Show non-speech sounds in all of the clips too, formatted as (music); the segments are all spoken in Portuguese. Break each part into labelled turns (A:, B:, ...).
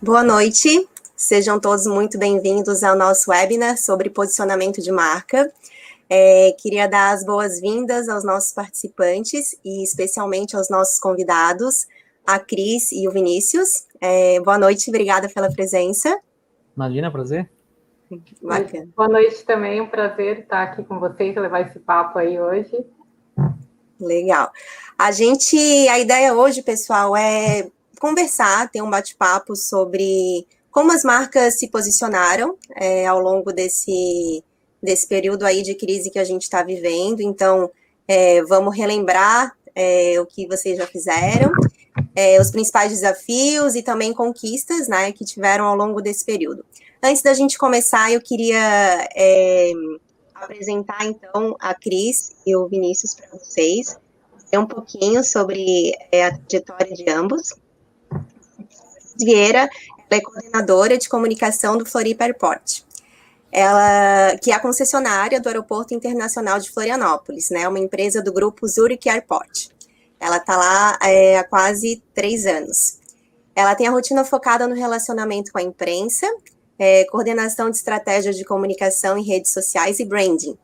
A: Boa noite, sejam todos muito bem-vindos ao nosso webinar sobre posicionamento de marca. É, queria dar as boas-vindas aos nossos participantes e especialmente aos nossos convidados, a Cris e o Vinícius. É, boa noite, obrigada pela presença.
B: Imagina, prazer.
C: Bacana. Boa noite também, um prazer estar aqui com vocês, levar esse papo aí hoje.
A: Legal. A gente, a ideia hoje, pessoal, é conversar, ter um bate-papo sobre como as marcas se posicionaram é, ao longo desse, desse período aí de crise que a gente está vivendo. Então, é, vamos relembrar é, o que vocês já fizeram, é, os principais desafios e também conquistas né, que tiveram ao longo desse período. Antes da gente começar, eu queria é, apresentar então a Cris e o Vinícius para vocês, um pouquinho sobre é, a trajetória de ambos. Vieira ela é coordenadora de comunicação do Floripa Airport. Ela, que é a concessionária do Aeroporto Internacional de Florianópolis, né? Uma empresa do grupo Zurich Airport. Ela está lá é, há quase três anos. Ela tem a rotina focada no relacionamento com a imprensa, é, coordenação de estratégias de comunicação em redes sociais e branding.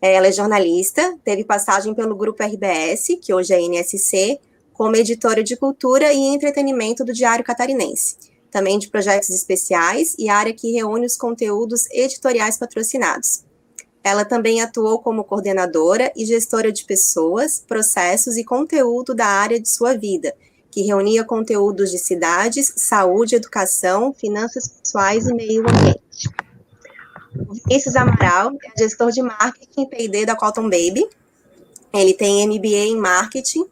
A: Ela é jornalista, teve passagem pelo grupo RBS, que hoje é NSC, como editora de cultura e entretenimento do Diário Catarinense, também de projetos especiais e área que reúne os conteúdos editoriais patrocinados. Ela também atuou como coordenadora e gestora de pessoas, processos e conteúdo da área de sua vida, que reunia conteúdos de cidades, saúde, educação, finanças pessoais e meio ambiente. Vinícius Amaral é gestor de marketing P&D da Cotton Baby. Ele tem MBA em marketing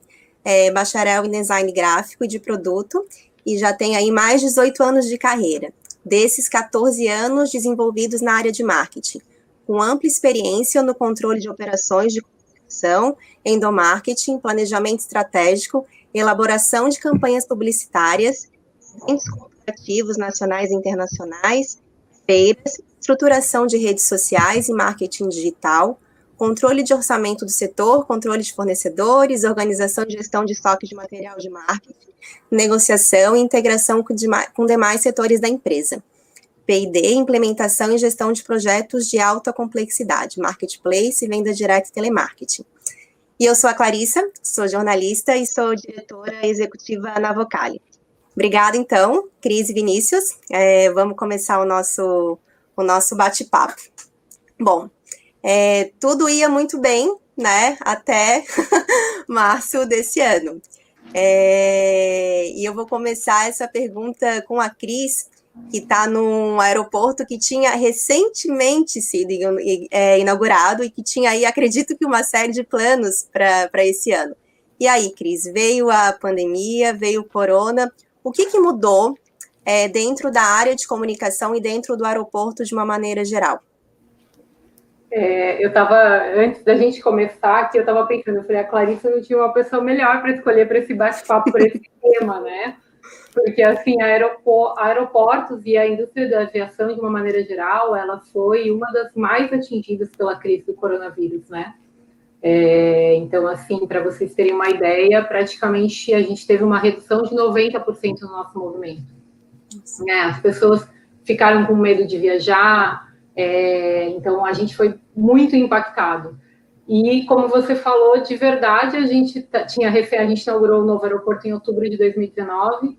A: é bacharel em design gráfico e de produto e já tem aí mais de 18 anos de carreira. Desses 14 anos desenvolvidos na área de marketing, com ampla experiência no controle de operações de comunicação, endomarketing, planejamento estratégico, elaboração de campanhas publicitárias, eventos corporativos nacionais e internacionais, feiras, estruturação de redes sociais e marketing digital, controle de orçamento do setor, controle de fornecedores, organização e gestão de estoque de material de marketing, negociação e integração com, demais setores da empresa. P&D, implementação e gestão de projetos de alta complexidade, marketplace, venda direta e telemarketing. E eu sou a Clarissa, sou jornalista e sou diretora executiva na Vocali. Obrigada, então, Cris e Vinícius. É, vamos começar o nosso, o nosso bate-papo. Bom, é, tudo ia muito bem, né, até (laughs) março desse ano. É, e eu vou começar essa pergunta com a Cris, que está num aeroporto que tinha recentemente sido é, inaugurado e que tinha aí, acredito que, uma série de planos para esse ano. E aí, Cris, veio a pandemia, veio o corona, o que, que mudou é, dentro da área de comunicação e dentro do aeroporto de uma maneira geral?
C: É, eu estava, antes da gente começar aqui, eu estava pensando, eu falei, a Clarissa não tinha uma pessoa melhor para escolher para esse bate-papo, para esse (laughs) tema, né? Porque, assim, aeropor aeroportos e a indústria da aviação, de uma maneira geral, ela foi uma das mais atingidas pela crise do coronavírus, né? É, então, assim, para vocês terem uma ideia, praticamente a gente teve uma redução de 90% no nosso movimento. É, as pessoas ficaram com medo de viajar, é, então, a gente foi muito impactado. E, como você falou, de verdade, a gente tinha a gente inaugurou o novo aeroporto em outubro de 2019.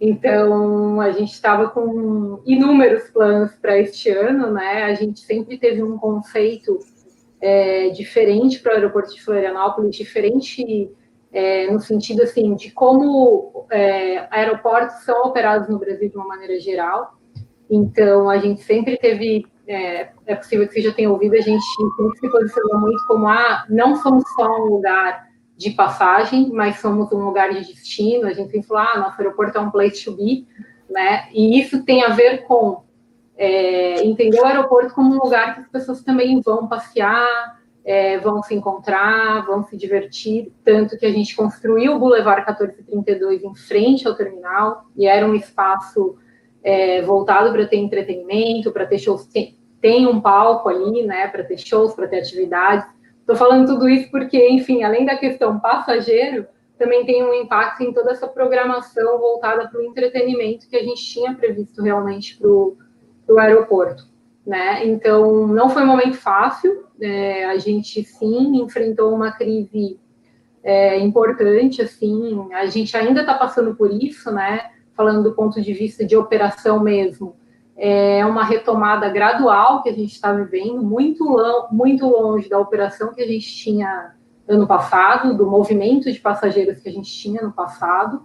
C: Então, a gente estava com inúmeros planos para este ano, né? A gente sempre teve um conceito é, diferente para o aeroporto de Florianópolis, diferente é, no sentido assim de como é, aeroportos são operados no Brasil de uma maneira geral. Então, a gente sempre teve é, é possível que você já tenha ouvido, a gente sempre se posicionou muito como, ah, não somos só um lugar de passagem, mas somos um lugar de destino, a gente sempre fala, ah, nosso aeroporto é um place to be, né, e isso tem a ver com é, entender o aeroporto como um lugar que as pessoas também vão passear, é, vão se encontrar, vão se divertir, tanto que a gente construiu o Boulevard 1432 em frente ao terminal, e era um espaço é, voltado para ter entretenimento, para ter shows, tem, tem, um palco ali, né, para ter shows, para ter atividades. Estou falando tudo isso porque, enfim, além da questão passageiro, também tem um impacto em toda essa programação voltada para o entretenimento que a gente tinha previsto realmente para o aeroporto. Né? Então, não foi um momento fácil, é, a gente sim enfrentou uma crise é, importante, assim, a gente ainda está passando por isso, né? Falando do ponto de vista de operação mesmo, é uma retomada gradual que a gente está vivendo, muito, muito longe da operação que a gente tinha ano passado, do movimento de passageiros que a gente tinha no passado.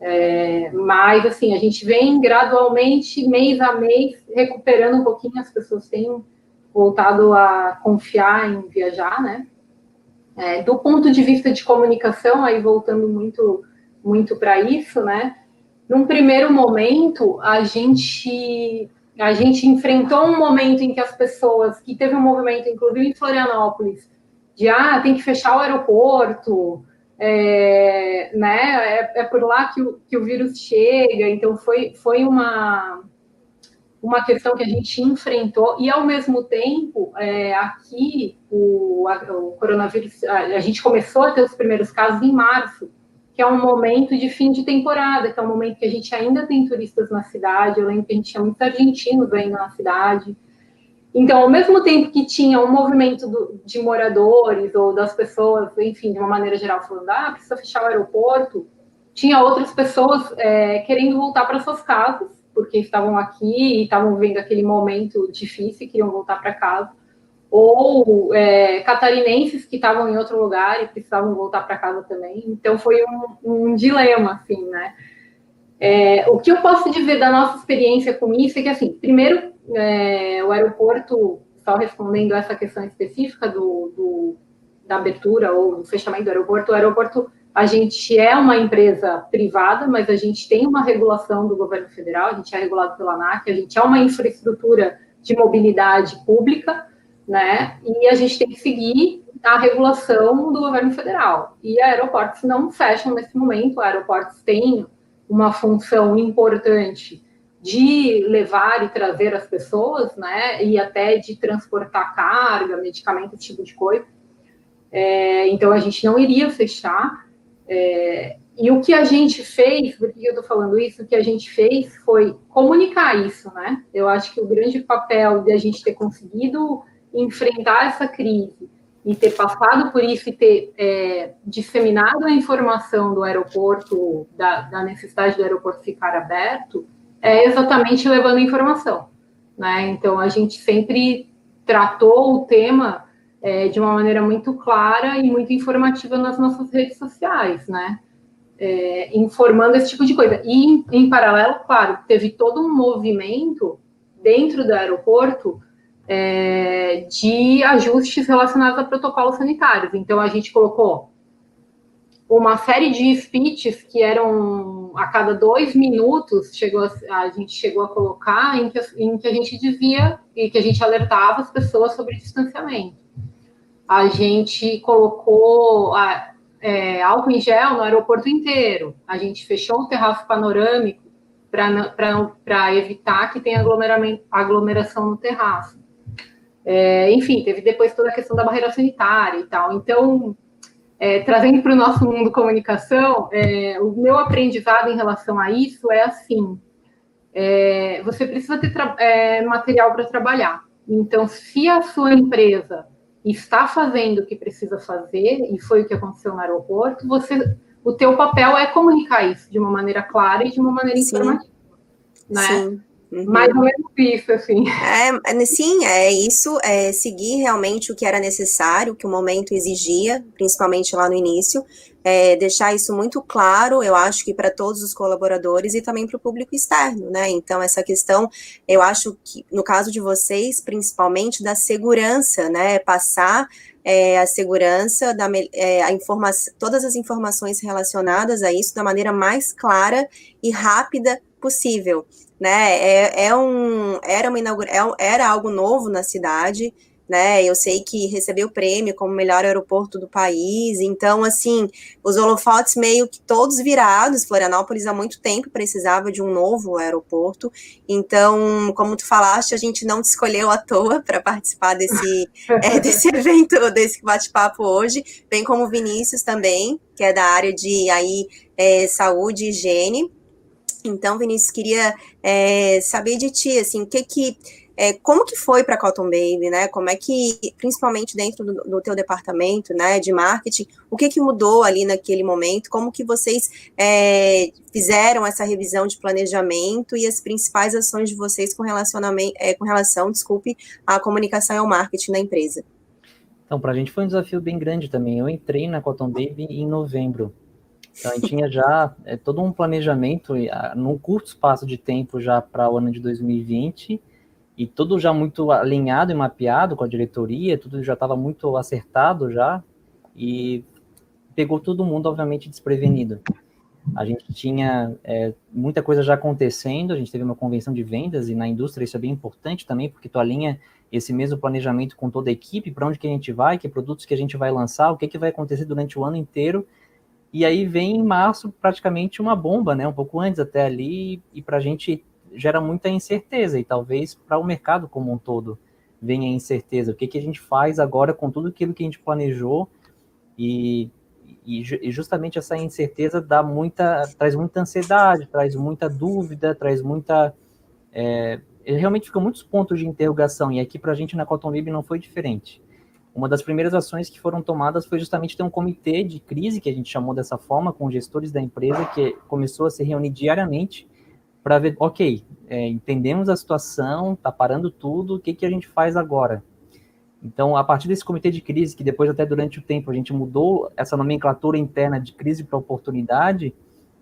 C: É, mas, assim, a gente vem gradualmente, mês a mês, recuperando um pouquinho, as pessoas têm voltado a confiar em viajar, né? É, do ponto de vista de comunicação, aí voltando muito, muito para isso, né? Num primeiro momento, a gente, a gente enfrentou um momento em que as pessoas, que teve um movimento, inclusive em Florianópolis, de ah, tem que fechar o aeroporto, é, né? É, é, por lá que o, que o vírus chega. Então foi, foi uma, uma questão que a gente enfrentou e ao mesmo tempo é, aqui o, a, o coronavírus a, a, gente começou a ter os primeiros casos em março que é um momento de fim de temporada que é um momento que a gente ainda tem turistas na cidade. Eu lembro que a gente tinha muitos argentinos ainda na cidade. Então, ao mesmo tempo que tinha um movimento do, de moradores ou das pessoas, enfim, de uma maneira geral, falando, ah, precisa fechar o aeroporto, tinha outras pessoas é, querendo voltar para suas casas, porque estavam aqui e estavam vivendo aquele momento difícil e queriam voltar para casa, ou é, catarinenses que estavam em outro lugar e precisavam voltar para casa também. Então, foi um, um dilema, assim, né? É, o que eu posso dizer da nossa experiência com isso é que, assim, primeiro, é, o aeroporto, só respondendo essa questão específica do, do, da abertura ou do fechamento do aeroporto, o aeroporto, a gente é uma empresa privada, mas a gente tem uma regulação do governo federal, a gente é regulado pela ANAC, a gente é uma infraestrutura de mobilidade pública, né? E a gente tem que seguir a regulação do governo federal. E aeroportos não fecham nesse momento, aeroportos têm uma função importante de levar e trazer as pessoas, né, e até de transportar carga, medicamento, tipo de coisa. É, então a gente não iria fechar. É, e o que a gente fez, por que eu estou falando isso? O que a gente fez foi comunicar isso, né? Eu acho que o grande papel de a gente ter conseguido enfrentar essa crise e ter passado por isso e ter é, disseminado a informação do aeroporto, da, da, necessidade do aeroporto ficar aberto, é exatamente levando informação. Né? Então, a gente sempre tratou o tema é, de uma maneira muito clara e muito informativa nas nossas redes sociais, né? É, informando esse tipo de coisa. E, em, paralelo, claro, teve todo um movimento dentro do aeroporto é, de ajustes relacionados a protocolos sanitários. Então, a gente colocou uma série de speeches que eram a cada dois minutos, chegou a, a gente chegou a colocar em que, em que a gente dizia e que a gente alertava as pessoas sobre distanciamento. A gente colocou a, é, álcool em gel no aeroporto inteiro. A gente fechou o terraço panorâmico para evitar que tenha aglomeração no terraço. É, enfim, teve depois toda a questão da barreira sanitária e tal. Então, é, trazendo para o nosso mundo comunicação, é, o meu aprendizado em relação a isso é assim: é, você precisa ter é, material para trabalhar. Então, se a sua empresa está fazendo o que precisa fazer, e foi o que aconteceu no aeroporto, você, o teu papel é comunicar isso de uma maneira clara e de uma maneira Sim. informativa. Né? Sim. Uhum. Mais ou menos isso, assim.
A: É, é, sim, é isso, é seguir realmente o que era necessário, o que o momento exigia, principalmente lá no início, é, deixar isso muito claro, eu acho que para todos os colaboradores e também para o público externo, né? Então, essa questão, eu acho que, no caso de vocês, principalmente da segurança, né? Passar é, a segurança, da, é, a informação, todas as informações relacionadas a isso da maneira mais clara e rápida possível né? É, é um, era, uma inaugura, é era algo novo na cidade, né? Eu sei que recebeu prêmio como melhor aeroporto do país. Então, assim, os holofotes meio que todos virados. Florianópolis há muito tempo precisava de um novo aeroporto. Então, como tu falaste, a gente não te escolheu à toa (laughs) para participar desse, (laughs) é, desse evento, desse bate-papo hoje, bem como o Vinícius também, que é da área de aí, é, saúde e higiene. Então, Vinícius, queria é, saber de ti, assim, que que é, como que foi para Cotton Baby, né? Como é que, principalmente dentro do, do teu departamento, né, de marketing, o que que mudou ali naquele momento? Como que vocês é, fizeram essa revisão de planejamento e as principais ações de vocês com relacionamento, é, com relação, desculpe, à comunicação e ao marketing da empresa?
B: Então, para a gente foi um desafio bem grande também. Eu entrei na Cotton Baby em novembro. Então, a gente tinha já é, todo um planejamento, num curto espaço de tempo já para o ano de 2020, e tudo já muito alinhado e mapeado com a diretoria, tudo já estava muito acertado já, e pegou todo mundo, obviamente, desprevenido. A gente tinha é, muita coisa já acontecendo, a gente teve uma convenção de vendas, e na indústria isso é bem importante também, porque tu alinha esse mesmo planejamento com toda a equipe, para onde que a gente vai, que produtos que a gente vai lançar, o que, que vai acontecer durante o ano inteiro, e aí vem em março praticamente uma bomba, né, um pouco antes até ali, e para a gente gera muita incerteza e talvez para o mercado como um todo venha incerteza. O que, que a gente faz agora com tudo aquilo que a gente planejou e, e, e justamente essa incerteza dá muita, traz muita ansiedade, traz muita dúvida, traz muita é, realmente ficam muitos pontos de interrogação e aqui para a gente na Cotton Lib não foi diferente. Uma das primeiras ações que foram tomadas foi justamente ter um comitê de crise, que a gente chamou dessa forma, com gestores da empresa, que começou a se reunir diariamente para ver, ok, é, entendemos a situação, está parando tudo, o que, que a gente faz agora? Então, a partir desse comitê de crise, que depois até durante o tempo a gente mudou essa nomenclatura interna de crise para oportunidade,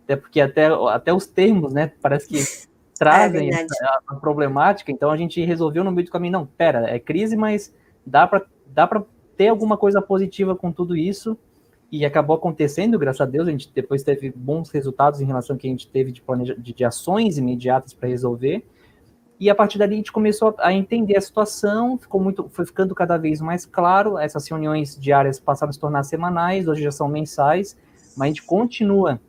B: até porque até, até os termos, né, parece que (laughs) trazem é a, a, problemática, então a gente resolveu no meio do caminho, não, pera, é crise, mas dá para dá ter alguma coisa positiva com tudo isso, e acabou acontecendo, graças a Deus, a gente depois teve bons resultados em relação ao que a gente teve de, planeja, de, de ações imediatas para resolver. E a partir dali a gente começou a entender a situação, ficou muito, foi ficando cada vez mais claro. Essas reuniões diárias passaram a se tornar semanais, hoje já são mensais, mas a gente continua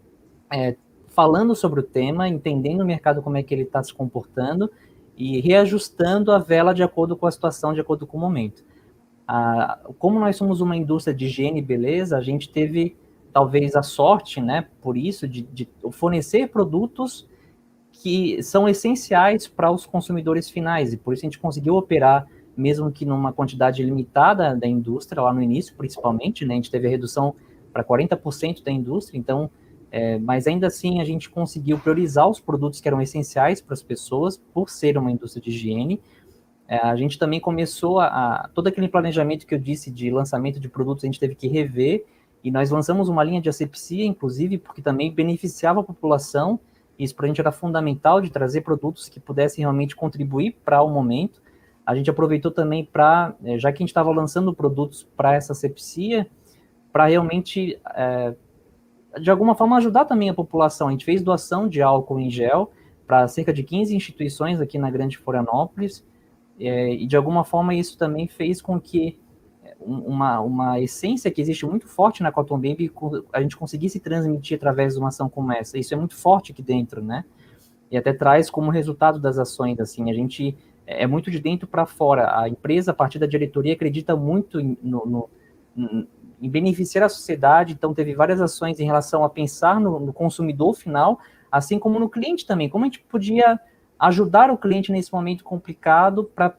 B: é, falando sobre o tema, entendendo o mercado como é que ele está se comportando e reajustando a vela de acordo com a situação, de acordo com o momento como nós somos uma indústria de higiene e beleza, a gente teve talvez a sorte, né, por isso, de, de fornecer produtos que são essenciais para os consumidores finais, e por isso a gente conseguiu operar, mesmo que numa quantidade limitada da indústria, lá no início, principalmente, né, a gente teve a redução para 40% da indústria, então, é, mas ainda assim a gente conseguiu priorizar os produtos que eram essenciais para as pessoas, por ser uma indústria de higiene, a gente também começou a, a, todo aquele planejamento que eu disse de lançamento de produtos, a gente teve que rever e nós lançamos uma linha de asepsia, inclusive, porque também beneficiava a população. Isso para a gente era fundamental de trazer produtos que pudessem realmente contribuir para o momento. A gente aproveitou também para, é, já que a gente estava lançando produtos para essa asepsia, para realmente, é, de alguma forma, ajudar também a população. A gente fez doação de álcool em gel para cerca de 15 instituições aqui na Grande Florianópolis. É, e de alguma forma isso também fez com que uma, uma essência que existe muito forte na Cotton Baby a gente conseguisse transmitir através de uma ação como essa. Isso é muito forte aqui dentro, né? E até traz como resultado das ações, assim, a gente é, é muito de dentro para fora. A empresa, a partir da diretoria, acredita muito em, no, no, em beneficiar a sociedade, então teve várias ações em relação a pensar no, no consumidor final, assim como no cliente também. Como a gente podia ajudar o cliente nesse momento complicado para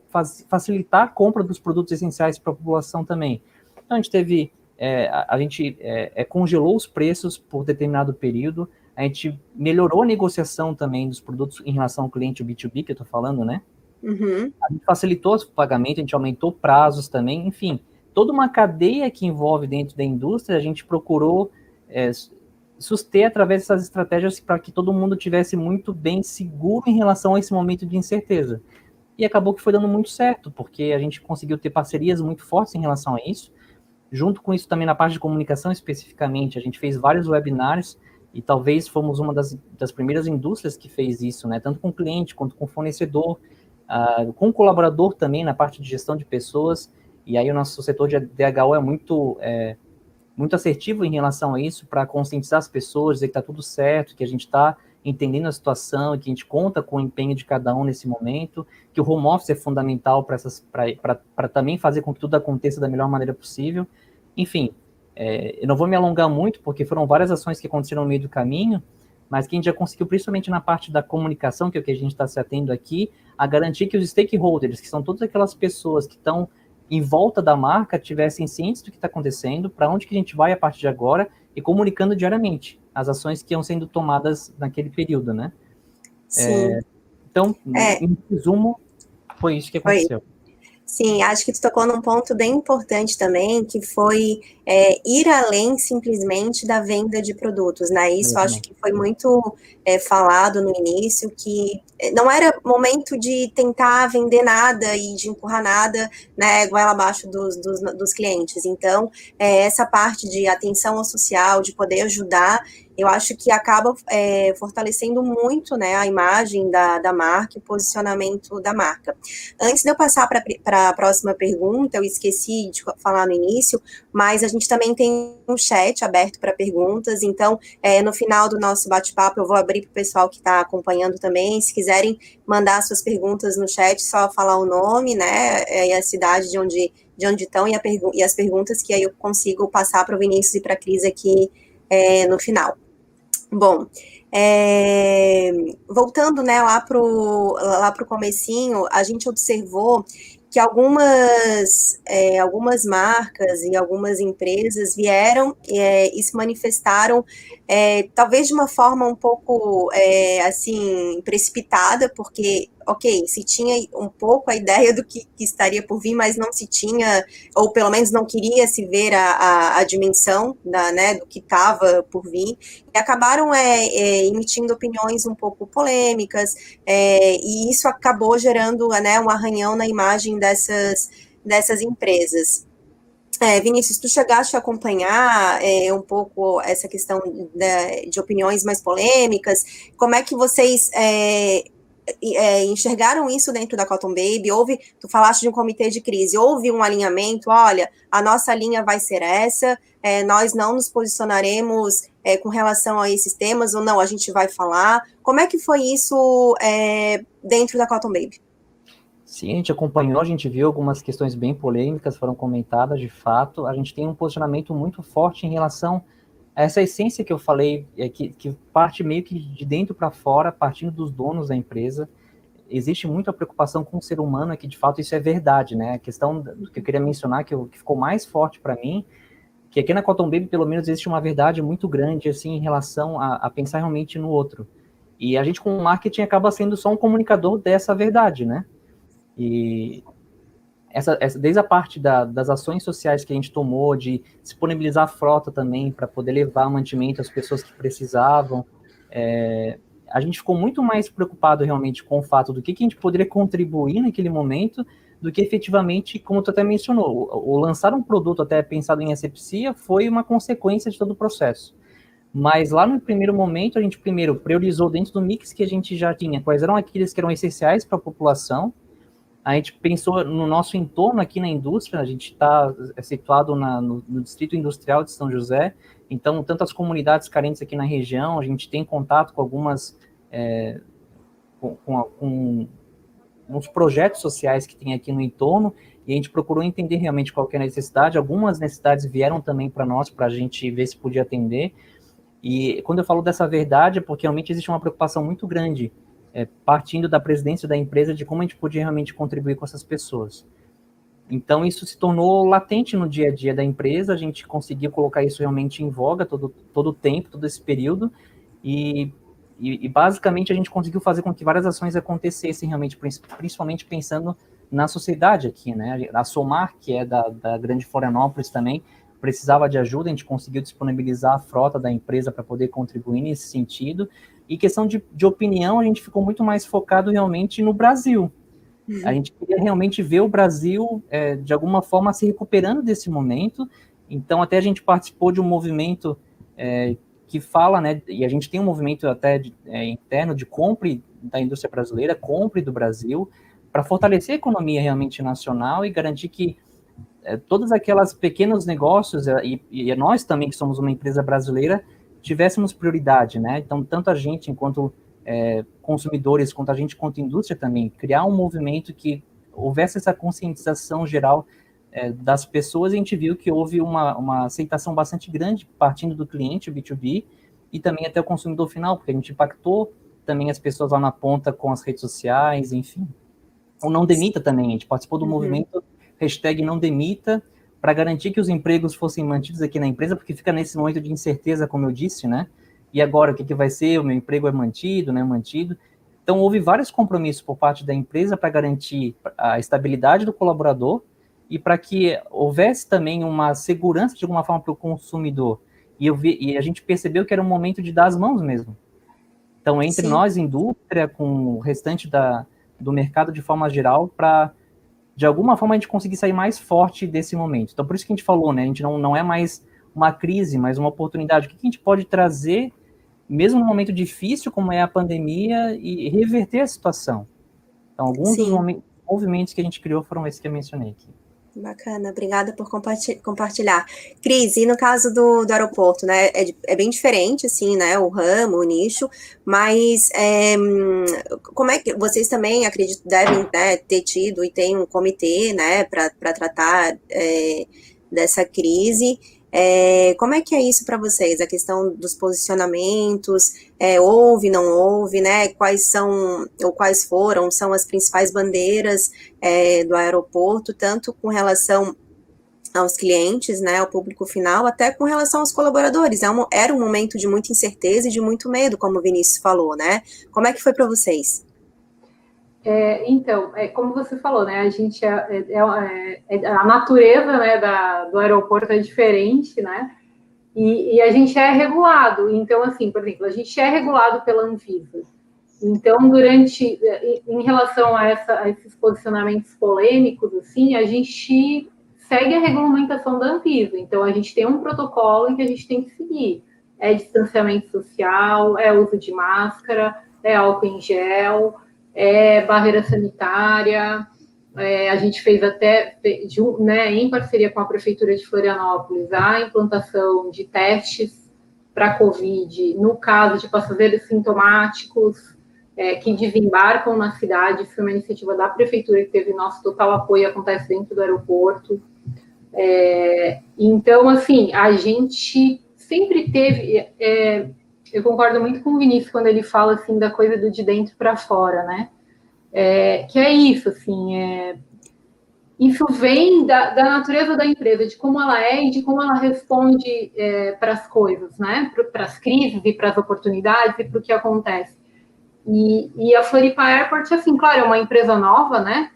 B: facilitar a compra dos produtos essenciais para a população também. Então, a gente teve, é, a, a, gente é, é, congelou os preços por determinado período, a gente melhorou a negociação também dos produtos em relação ao cliente, o B2B que eu estou falando, né? Uhum. A gente facilitou o pagamento, a gente aumentou prazos também, enfim, toda uma cadeia que envolve dentro da indústria, a gente procurou é, suster através dessas estratégias para que todo mundo tivesse muito bem seguro em relação a esse momento de incerteza. E acabou que foi dando muito certo, porque a gente conseguiu ter parcerias muito fortes em relação a isso. Junto com isso, também na parte de comunicação especificamente, a gente fez vários webinars e talvez fomos uma das, das primeiras indústrias que fez isso, né? Tanto com cliente quanto com fornecedor, uh, com colaborador também na parte de gestão de pessoas. E aí o nosso setor de DHO é muito, é, muito assertivo em relação a isso, para conscientizar as pessoas, dizer que está tudo certo, que a gente está entendendo a situação, que a gente conta com o empenho de cada um nesse momento, que o home office é fundamental para também fazer com que tudo aconteça da melhor maneira possível. Enfim, é, eu não vou me alongar muito, porque foram várias ações que aconteceram no meio do caminho, mas que a gente já conseguiu, principalmente na parte da comunicação, que é o que a gente está se atendo aqui, a garantir que os stakeholders, que são todas aquelas pessoas que estão em volta da marca, tivessem cientes do que está acontecendo, para onde que a gente vai a partir de agora, e comunicando diariamente as ações que iam sendo tomadas naquele período, né?
A: Sim. É,
B: então, é. em resumo, foi isso que aconteceu. Foi.
A: Sim, acho que tu tocou num ponto bem importante também, que foi é, ir além simplesmente da venda de produtos, né? Isso uhum. acho que foi muito é, falado no início, que é, não era momento de tentar vender nada e de empurrar nada, né, igual abaixo dos, dos, dos clientes. Então, é, essa parte de atenção ao social, de poder ajudar, eu acho que acaba é, fortalecendo muito né, a imagem da, da marca e o posicionamento da marca. Antes de eu passar para a próxima pergunta, eu esqueci de falar no início, mas a gente também tem um chat aberto para perguntas, então é, no final do nosso bate-papo eu vou abrir para o pessoal que está acompanhando também, se quiserem mandar suas perguntas no chat, só falar o nome, né, é, e a cidade de onde, de onde estão e, a e as perguntas que aí eu consigo passar para o Vinícius e para a Cris aqui é, no final. Bom, é, voltando né, lá para o lá pro comecinho, a gente observou que algumas, é, algumas marcas e algumas empresas vieram é, e se manifestaram, é, talvez de uma forma um pouco, é, assim, precipitada, porque, ok, se tinha um pouco a ideia do que, que, estaria por vir, mas não se tinha, ou pelo menos não queria se ver a, a, a dimensão da, né, do que estava por vir, e acabaram é, é, emitindo opiniões um pouco polêmicas, e isso acabou gerando né, um arranhão na imagem dessas, dessas empresas. É, Vinícius, tu chegaste a acompanhar é, um pouco essa questão de, de, opiniões mais polêmicas. Como é que vocês é, é, enxergaram isso dentro da Cotton Baby? Houve, tu falaste de um comitê de crise, houve um alinhamento? Olha, a nossa linha vai ser essa, é, nós não nos posicionaremos é, com relação a esses temas, ou não, a gente vai falar. Como é que foi isso dentro da Cotton Baby?
B: Sim, a gente acompanhou, a gente viu algumas questões bem polêmicas, foram comentadas de fato. A gente tem um posicionamento muito forte em relação a essa essência que eu falei, é, que, que parte meio que de dentro para fora, partindo dos donos da empresa. Existe muita preocupação com o ser humano, que de fato isso é verdade, né? A questão que eu queria mencionar, que, que ficou mais forte para mim, que aqui na Cotton Baby, pelo menos, existe uma verdade muito grande, assim, em relação a, a pensar realmente no outro. E a gente, com o marketing, acaba sendo só um comunicador dessa verdade, né? E essa, essa, desde a parte da, das ações sociais que a gente tomou, de disponibilizar a frota também para poder levar mantimento às pessoas que precisavam, é, a gente ficou muito mais preocupado realmente com o fato do que, que a gente poderia contribuir naquele momento do que efetivamente, como tu até mencionou, o, o lançar um produto até pensado em asepsia foi uma consequência de todo o processo. Mas lá no primeiro momento, a gente primeiro priorizou dentro do mix que a gente já tinha, quais eram aqueles que eram essenciais para a população, a gente pensou no nosso entorno aqui na indústria, a gente está é, situado na, no, no, Distrito Industrial de São José, então, tantas comunidades carentes aqui na região, a gente tem contato com algumas, é, com, com, com uns projetos sociais que tem aqui no entorno, e a gente procurou entender realmente qual é a necessidade, algumas necessidades vieram também para nós, para a gente ver se podia atender, e quando eu falo dessa verdade, é porque realmente existe uma preocupação muito grande é, partindo da presidência da empresa de como a gente podia realmente contribuir com essas pessoas. Então, isso se tornou latente no dia a dia da empresa, a gente conseguiu colocar isso realmente em voga todo, todo o tempo, todo esse período, e, e, e, basicamente a gente conseguiu fazer com que várias ações acontecessem realmente, principalmente pensando na sociedade aqui, né? A Somar, que é da, da Grande Florianópolis também, precisava de ajuda, a gente conseguiu disponibilizar a frota da empresa para poder contribuir nesse sentido, e questão de, de opinião, a gente ficou muito mais focado realmente no Brasil. Uhum. A gente queria realmente ver o Brasil, é, de alguma forma, se recuperando desse momento. Então, até a gente participou de um movimento é, que fala, né, e a gente tem um movimento até de, é, interno de compre da indústria brasileira, compre do Brasil, para fortalecer a economia realmente nacional e garantir que é, todas aquelas pequenos negócios, é, e, e nós também, que somos uma empresa brasileira, tivéssemos prioridade, né? Então, tanto a gente, enquanto é, consumidores, quanto a gente, quanto indústria também, criar um movimento que houvesse essa conscientização geral é, das pessoas, a gente viu que houve uma, uma aceitação bastante grande partindo do cliente, o B2B, e também até o consumidor final, porque a gente impactou também as pessoas lá na ponta com as redes sociais, enfim. O Não Demita também, a gente participou do uhum. movimento hashtag Não Demita, para garantir que os empregos fossem mantidos aqui na empresa, porque fica nesse momento de incerteza, como eu disse, né? E agora, o que, que vai ser? O meu emprego é mantido, não é mantido? Então, houve vários compromissos por parte da empresa para garantir a estabilidade do colaborador e para que houvesse também uma segurança, de alguma forma, para o consumidor. E, eu vi, e a gente percebeu que era um momento de dar as mãos mesmo. Então, entre Sim. nós, indústria, com o restante da, do mercado de forma geral, para, de alguma forma, a gente conseguir sair mais forte desse momento. Então, por isso que a gente falou, né? A gente não, não é mais uma crise, mas uma oportunidade. O que a gente pode trazer mesmo num momento difícil como é a pandemia, e reverter a situação. Então, alguns Sim. movimentos que a gente criou foram esses que eu mencionei aqui.
A: Bacana, obrigada por compartilhar. Cris, e no caso do, do aeroporto, né, é, é, bem diferente, assim, né, o ramo, o nicho, mas é, como é que vocês também, acredito, devem né, ter tido e tem um comitê, né, para tratar é, dessa crise, é, como é que é isso para vocês? A questão dos posicionamentos, é, houve, não houve, né? Quais são, ou quais foram, são as principais bandeiras é, do aeroporto, tanto com relação aos clientes, né, ao público final, até com relação aos colaboradores. É era um momento de muita incerteza e de muito medo, como o Vinícius falou, né? Como é que foi para vocês?
C: É, então, é, como você falou, né, a gente é, é, é, é a natureza né, da, do aeroporto é diferente, né, e, e, a gente é regulado. Então, assim, por exemplo, a gente é regulado pela Anvisa. Então, durante, em relação a, essa, a esses posicionamentos polêmicos, assim, a gente segue a regulamentação da Anvisa. Então, a gente tem um protocolo que a gente tem que seguir. É distanciamento social, é uso de máscara, é álcool em gel, é, barreira sanitária. É, a gente fez até, de, né, em parceria com a Prefeitura de Florianópolis, a implantação de testes para Covid, no caso de passageiros sintomáticos é, que desembarcam na cidade. Foi uma iniciativa da Prefeitura que teve nosso total apoio, acontece dentro do aeroporto. É, então, assim, a gente sempre teve. Eu concordo muito com o Vinícius quando ele fala assim da coisa do de dentro para fora, né? É, que é isso, assim, é, isso vem da, da, natureza da empresa, de como ela é e de como ela responde é, para as coisas, né? Para as crises e para as oportunidades e para o que acontece. E, e, a Floripa Airport, assim, claro, é uma empresa nova, né?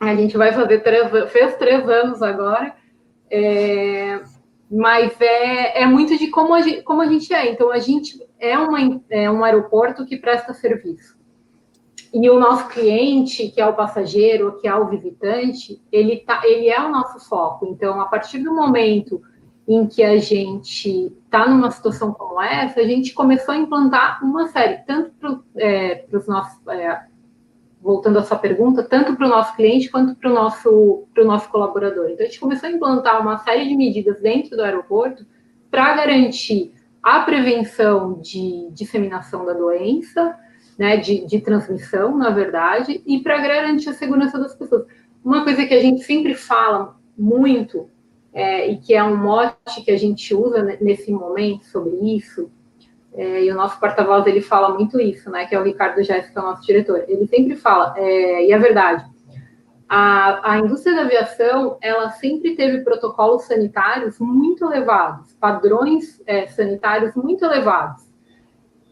C: A gente vai fazer três, fez três anos agora. É, mas é, é muito de como a, gente, como a gente é. Então, a gente é, uma, é um aeroporto que presta serviço. E o nosso cliente, que é o passageiro, que é o visitante, ele, tá, ele é o nosso foco. Então, a partir do momento em que a gente está numa situação como essa, a gente começou a implantar uma série, tanto para é, os nossos, é, voltando à sua pergunta, tanto para o nosso cliente quanto para o nosso, nosso colaborador. Então, a gente começou a implantar uma série de medidas dentro do aeroporto para garantir a prevenção de disseminação da doença, né, de, de transmissão, na verdade, e para garantir a segurança das pessoas. Uma coisa que a gente sempre fala muito, é, e que é um mote que a gente usa nesse momento sobre isso, é, e o nosso porta-voz ele fala muito isso, né? Que é o Ricardo Jéssica, nosso diretor. Ele sempre fala, é, e é verdade. A, a indústria da aviação ela sempre teve protocolos sanitários muito elevados, padrões é, sanitários muito elevados.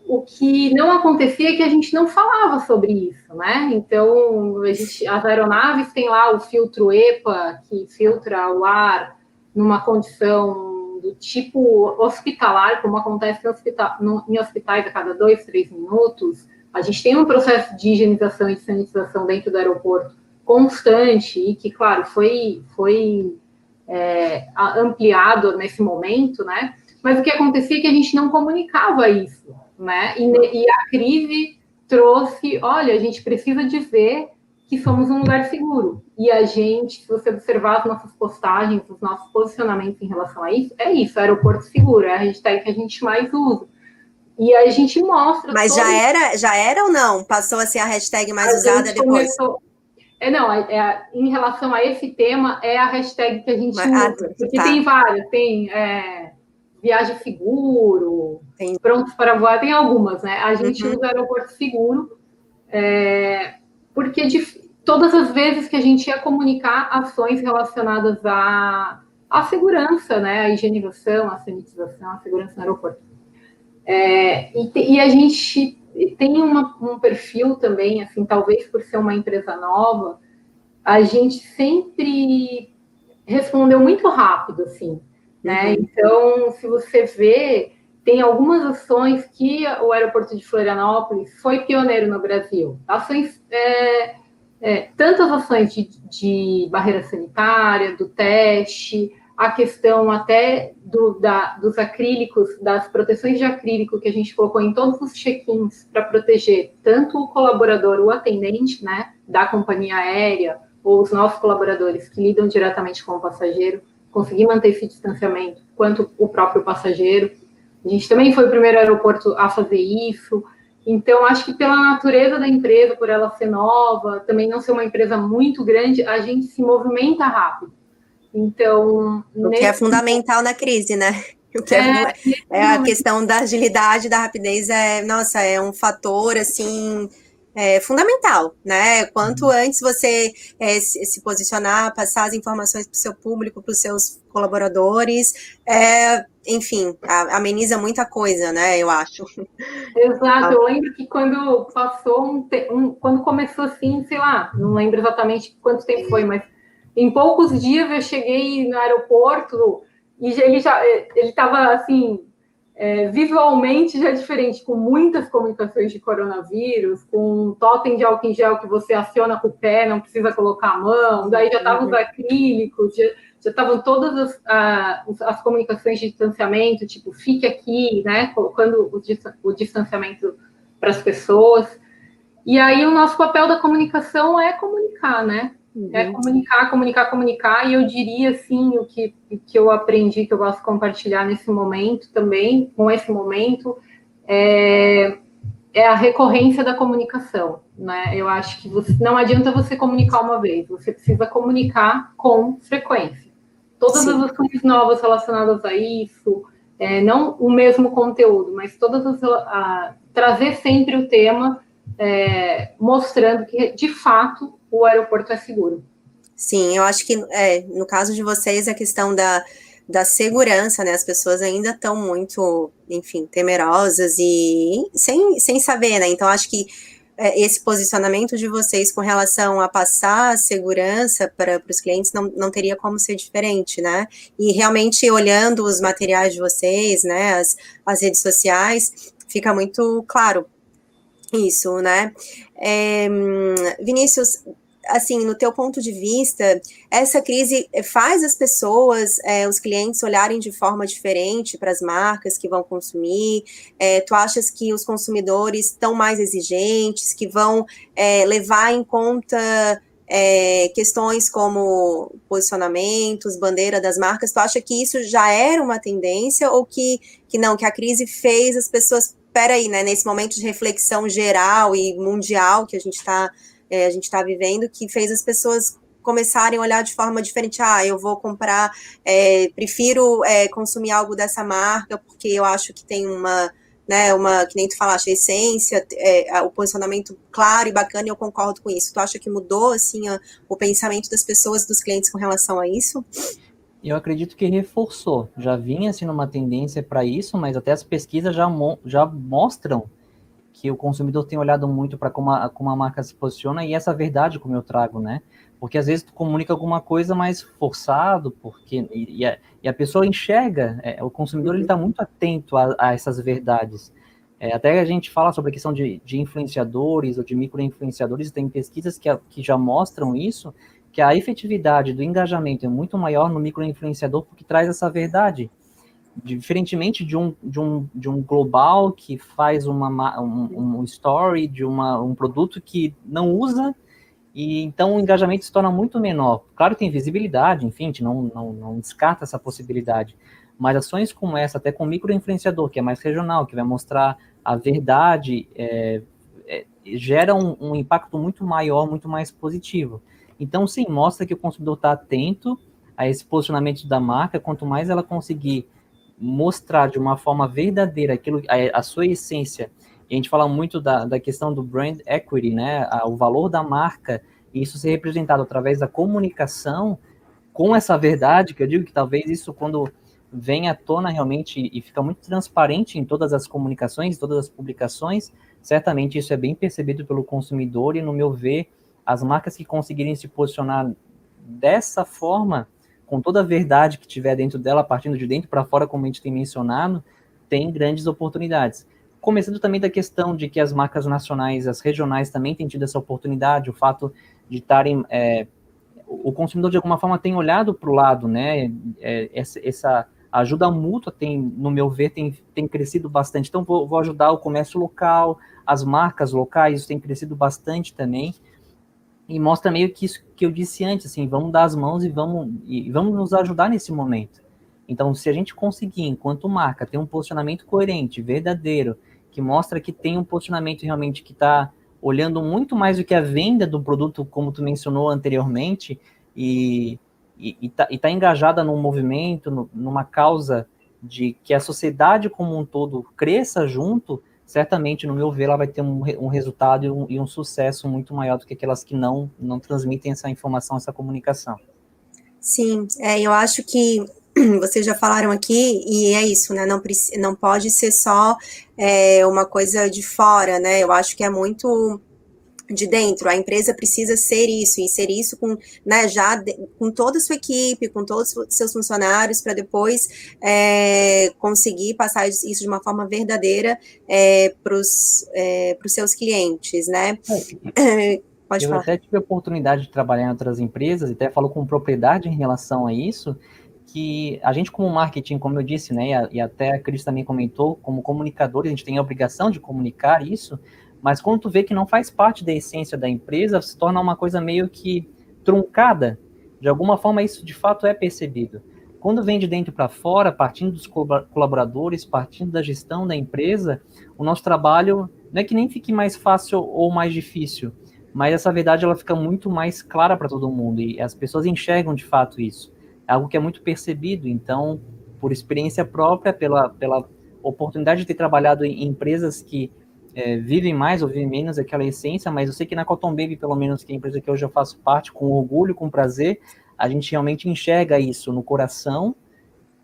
C: O que não acontecia é que a gente não falava sobre isso, né? Então, gente, as aeronaves têm lá o filtro EPA, que filtra o ar numa condição do tipo hospitalar, como acontece em, hospitais a cada dois, três minutos, a gente tem um processo de higienização e de sanitização dentro do aeroporto constante e que, claro, foi, foi é, ampliado nesse momento, né? Mas o que acontecia é que a gente não comunicava isso, né? E, e a crise trouxe, olha, a gente precisa dizer que somos um lugar seguro. E a gente, se você observar as nossas postagens, os nossos posicionamentos em relação a isso, é isso, aeroporto seguro, é a hashtag que a gente mais usa. E a gente mostra.
A: Mas já era, já era ou não? Passou a ser a hashtag mais a usada depois? Começou...
C: É, não, é, é, em relação a esse tema, é a hashtag que a gente Mas, ah, usa. Porque tá. tem várias, tem é, viagem seguro, tem. prontos para voar, tem algumas, né? A gente uhum. usa aeroporto seguro, é, porque de, todas as vezes que a gente ia comunicar ações relacionadas à, à segurança, né? A higienização, a sanitização, a segurança no aeroporto. É, e, e, a gente tem uma, um perfil também, assim, talvez por ser uma empresa nova, a gente sempre respondeu muito rápido, assim, né? Uhum. Então, se você vê, tem algumas ações que o aeroporto de Florianópolis foi pioneiro no Brasil. Ações, é, é, tantas ações de, de barreira sanitária, do teste, a questão até do, da, dos acrílicos, das proteções de acrílico que a gente colocou em todos os check-ins para proteger tanto o colaborador, o atendente, né, da companhia aérea, ou os nossos colaboradores que lidam diretamente com o passageiro, conseguir manter esse distanciamento, quanto o próprio passageiro. A gente também foi o primeiro aeroporto a fazer isso. Então, acho que pela natureza da empresa, por ela ser nova, também não ser uma empresa muito grande, a gente se movimenta rápido. Então.
A: O que é fundamental na crise, né? O que é, é, é a questão da agilidade, da rapidez, é, nossa, é um fator assim. É fundamental, né? Quanto antes você é, se, se, posicionar, passar as informações para o seu público, para os seus colaboradores, é, enfim, ameniza muita coisa, né? Eu acho.
C: Exato. Eu lembro que quando passou um, um, quando começou assim, sei lá, não lembro exatamente quanto tempo foi, mas em poucos dias eu cheguei no aeroporto e ele já ele estava assim é, visualmente já diferente, com muitas comunicações de coronavírus, com um totem de álcool em gel que você aciona com o pé, não precisa colocar a mão, daí já estavam os acrílicos, já estavam todas as, as comunicações de distanciamento, tipo, fique aqui, né, colocando o, o distanciamento para as pessoas. E aí o nosso papel da comunicação é comunicar, né? É comunicar, comunicar, comunicar, e eu diria assim, o que, que eu aprendi, que eu gosto de compartilhar nesse momento também, com esse momento, é, é a recorrência da comunicação, né? Eu acho que você, não adianta você comunicar uma vez, você precisa comunicar com frequência. Todas Sim. as ações novas relacionadas a isso, é, não o mesmo conteúdo, mas todas as a, trazer sempre o tema, é, mostrando que de fato o aeroporto é seguro.
A: Sim, eu acho que é, no caso de vocês, a questão da, da segurança, né? As pessoas ainda estão muito, enfim, temerosas e sem, sem saber, né? Então, acho que esse posicionamento de vocês com relação a passar segurança para os clientes não, não teria como ser diferente, né? E realmente olhando os materiais de vocês, né? As, as redes sociais, fica muito claro isso, né? É, Vinícius, assim, no teu ponto de vista, essa crise faz as pessoas, é, os clientes olharem de forma diferente para as marcas que vão consumir? É, tu achas que os consumidores estão mais exigentes, que vão é, levar em conta questões como posicionamentos, bandeira das marcas? Tu acha que isso já era uma tendência ou que, que não, que a crise fez as pessoas, peraí, né, nesse momento de reflexão geral e mundial que a gente está é, a gente está vivendo, que fez as pessoas começarem a olhar de forma diferente. Ah, eu vou comprar, é, prefiro é, consumir algo dessa marca porque eu acho que tem uma, né, uma, que nem tu falaste, a essência, é, o posicionamento claro e bacana, e eu concordo com isso. Tu acha que mudou, assim, a, o pensamento das pessoas, dos clientes com relação a isso?
B: Eu acredito que reforçou. Já vinha, assim, numa tendência para isso, mas até as pesquisas já, mo já mostram que o consumidor tem olhado muito para como, a, como a marca se posiciona e essa verdade como eu trago, né? Porque às vezes tu comunica alguma coisa mais forçado, porque e, e, a, e a, pessoa enxerga, é, o consumidor ele está muito atento a, a essas verdades. É, até a gente fala sobre a questão de, de influenciadores ou de micro-influenciadores, tem pesquisas que, que já mostram isso, que a efetividade do engajamento é muito maior no micro-influenciador porque traz essa verdade diferentemente de um, de um, de um global que faz uma, um, um story de uma, um produto que não usa e então o engajamento se torna muito menor. Claro tem visibilidade, enfim, a gente não, não, não descarta essa possibilidade, mas ações como essa, até com microinfluenciador, que é mais regional, que vai mostrar a verdade, é, é, gera um, um, impacto muito maior, muito mais positivo. Então, sim, mostra que o consumidor está atento a esse posicionamento da marca, quanto mais ela conseguir mostrar de uma forma verdadeira aquilo, a, a sua essência, e a gente fala muito da, da questão do brand equity, né, a, o valor da marca, e isso ser representado através da comunicação com essa verdade, que eu digo que talvez isso, quando vem à tona realmente e fica muito transparente em todas as comunicações, todas as publicações, certamente isso é bem percebido pelo consumidor e, no meu ver, as marcas que conseguirem se posicionar dessa forma, com toda a verdade que tiver dentro dela, partindo de dentro para fora, como a gente tem mencionado, tem grandes oportunidades. Começando também da questão de que as marcas nacionais, as regionais também têm tido essa oportunidade, o fato de estarem. É, o consumidor, de alguma forma, tem olhado para o lado, né? É, essa, essa ajuda mútua tem, no meu ver, tem, tem crescido bastante. Então, vou, vou ajudar o comércio local, as marcas locais, isso tem crescido bastante também. E mostra meio que isso que eu disse antes, assim, vamos dar as mãos e vamos, e vamos nos ajudar nesse momento. Então, se a gente conseguir, enquanto marca, ter um posicionamento coerente, verdadeiro, que mostra que tem um posicionamento realmente que está olhando muito mais do que a venda do produto, como tu mencionou anteriormente, e está tá engajada num movimento, no, numa causa de que a sociedade como um todo cresça junto, certamente, no meu ver, ela vai ter um, um resultado e um, e um, sucesso muito maior do que aquelas que não, não transmitem essa informação, essa comunicação.
A: Sim, é, eu acho que (clears throat) vocês já falaram aqui, e é isso, né? Não, não pode ser só é, uma coisa de fora, né? Eu acho que é muito de dentro. A empresa precisa ser isso e ser isso com, né, já de, com toda a sua equipe, com todos os seus funcionários, para depois é, conseguir passar isso de uma forma verdadeira é, para os é, seus clientes, né?
B: É, Pode eu falar. até tive a oportunidade de trabalhar em outras empresas, e até falo com propriedade em relação a isso, que a gente como marketing, como eu disse, né, e, a, e até a Cris também comentou, como comunicadores, a gente tem a obrigação de comunicar isso, mas quando tu vê que não faz parte da essência da empresa, se torna uma coisa meio que truncada. De alguma forma, isso de fato é percebido. Quando vem de dentro para fora, partindo dos colaboradores, partindo da gestão da empresa, o nosso trabalho não é que nem fique mais fácil ou mais difícil, mas essa verdade ela fica muito mais clara para todo mundo e as pessoas enxergam de fato isso. É algo que é muito percebido, então, por experiência própria, pela, pela oportunidade de ter trabalhado em empresas que é, vivem mais ou vivem menos aquela essência, mas eu sei que na Cotton Baby, pelo menos que é a empresa que hoje eu faço parte, com orgulho, com prazer, a gente realmente enxerga isso no coração,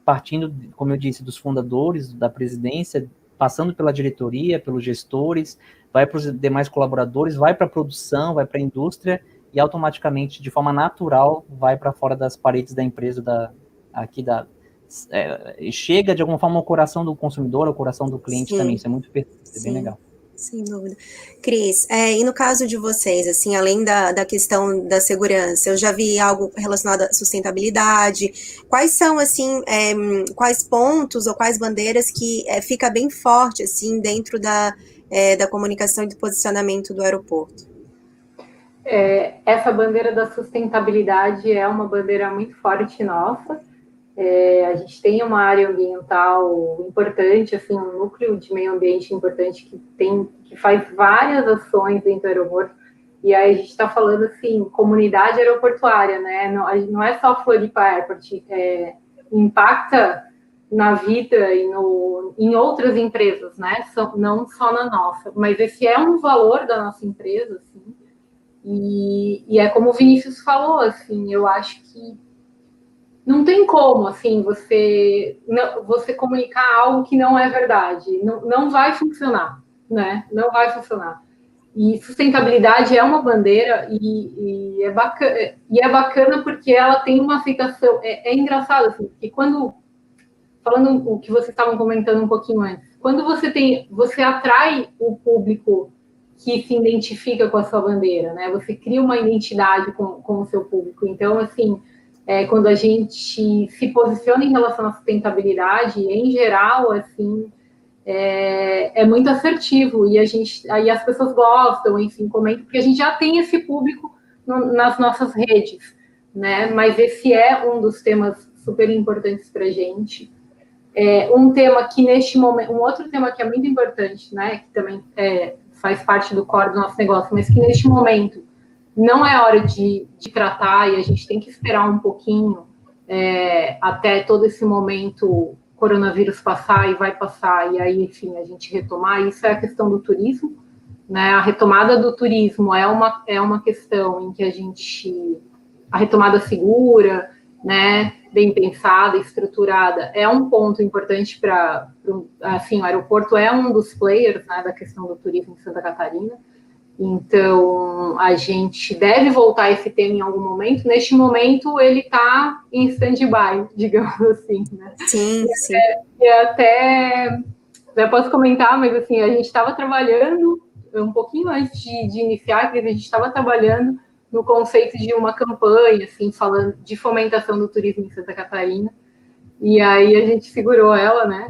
B: partindo, como eu disse, dos fundadores, da presidência, passando pela diretoria, pelos gestores, vai para os demais colaboradores, vai para a produção, vai para a indústria e automaticamente, de forma natural, vai para fora das paredes da empresa, da, aqui da, é, chega de alguma forma ao coração do consumidor, ao coração do cliente Sim. também. Isso é muito é bem legal.
A: Sem dúvida. Cris, é, e no caso de vocês, assim, além da, da questão da segurança, eu já vi algo relacionado à sustentabilidade. Quais são, assim, é, quais pontos ou quais bandeiras que é, fica bem forte, assim, dentro da, é, da comunicação e do posicionamento do aeroporto?
C: É, essa bandeira da sustentabilidade é uma bandeira muito forte nossa. É, a gente tem uma área ambiental importante, assim, um núcleo de meio ambiente importante que tem, que faz várias ações dentro do aeroporto. E aí a gente está falando assim, comunidade aeroportuária, né? Não, não é só Floripa Airport, é, impacta na vida e no, em outras empresas, né? não só na nossa. Mas esse é um valor da nossa empresa, assim. E, e é como o Vinícius falou, assim, eu acho que não tem como, assim, você, não, você comunicar algo que não é verdade. Não, não vai funcionar, né? Não vai funcionar. E sustentabilidade é uma bandeira e, e, é, bacana, e é bacana porque ela tem uma aceitação. É, é engraçado, assim, porque quando. Falando o que vocês estavam comentando um pouquinho antes, quando você tem. Você atrai o público que se identifica com a sua bandeira, né? Você cria uma identidade com, com o seu público. Então, assim é, quando a gente se posiciona em relação à sustentabilidade, em geral, assim, é, é, muito assertivo e a gente, aí as pessoas gostam, enfim, comentam, porque a gente já tem esse público no, nas nossas redes, né? Mas esse é um dos temas super importantes para a gente. É, um tema que neste momento, um outro tema que é muito importante, né? Que também é, faz parte do core do nosso negócio, mas que neste momento não é hora de, de tratar e a gente tem que esperar um pouquinho é, até todo esse momento coronavírus passar e vai passar, e aí, enfim, a gente retomar, isso é a questão do turismo. Né? A retomada do turismo é uma, é uma questão em que a gente. A retomada segura, né, bem pensada, estruturada, é um ponto importante para. Assim, o aeroporto é um dos players né, da questão do turismo em Santa Catarina. Então, a gente deve voltar a esse tema em algum momento. Neste momento, ele está em stand-by, (laughs) digamos assim. Né?
A: Sim, e sim.
C: Até, e até, já posso comentar, mas assim, a gente estava trabalhando, um pouquinho antes de, de iniciar, a gente estava trabalhando no conceito de uma campanha, assim, falando de fomentação do turismo em Santa Catarina. E aí a gente segurou ela, né?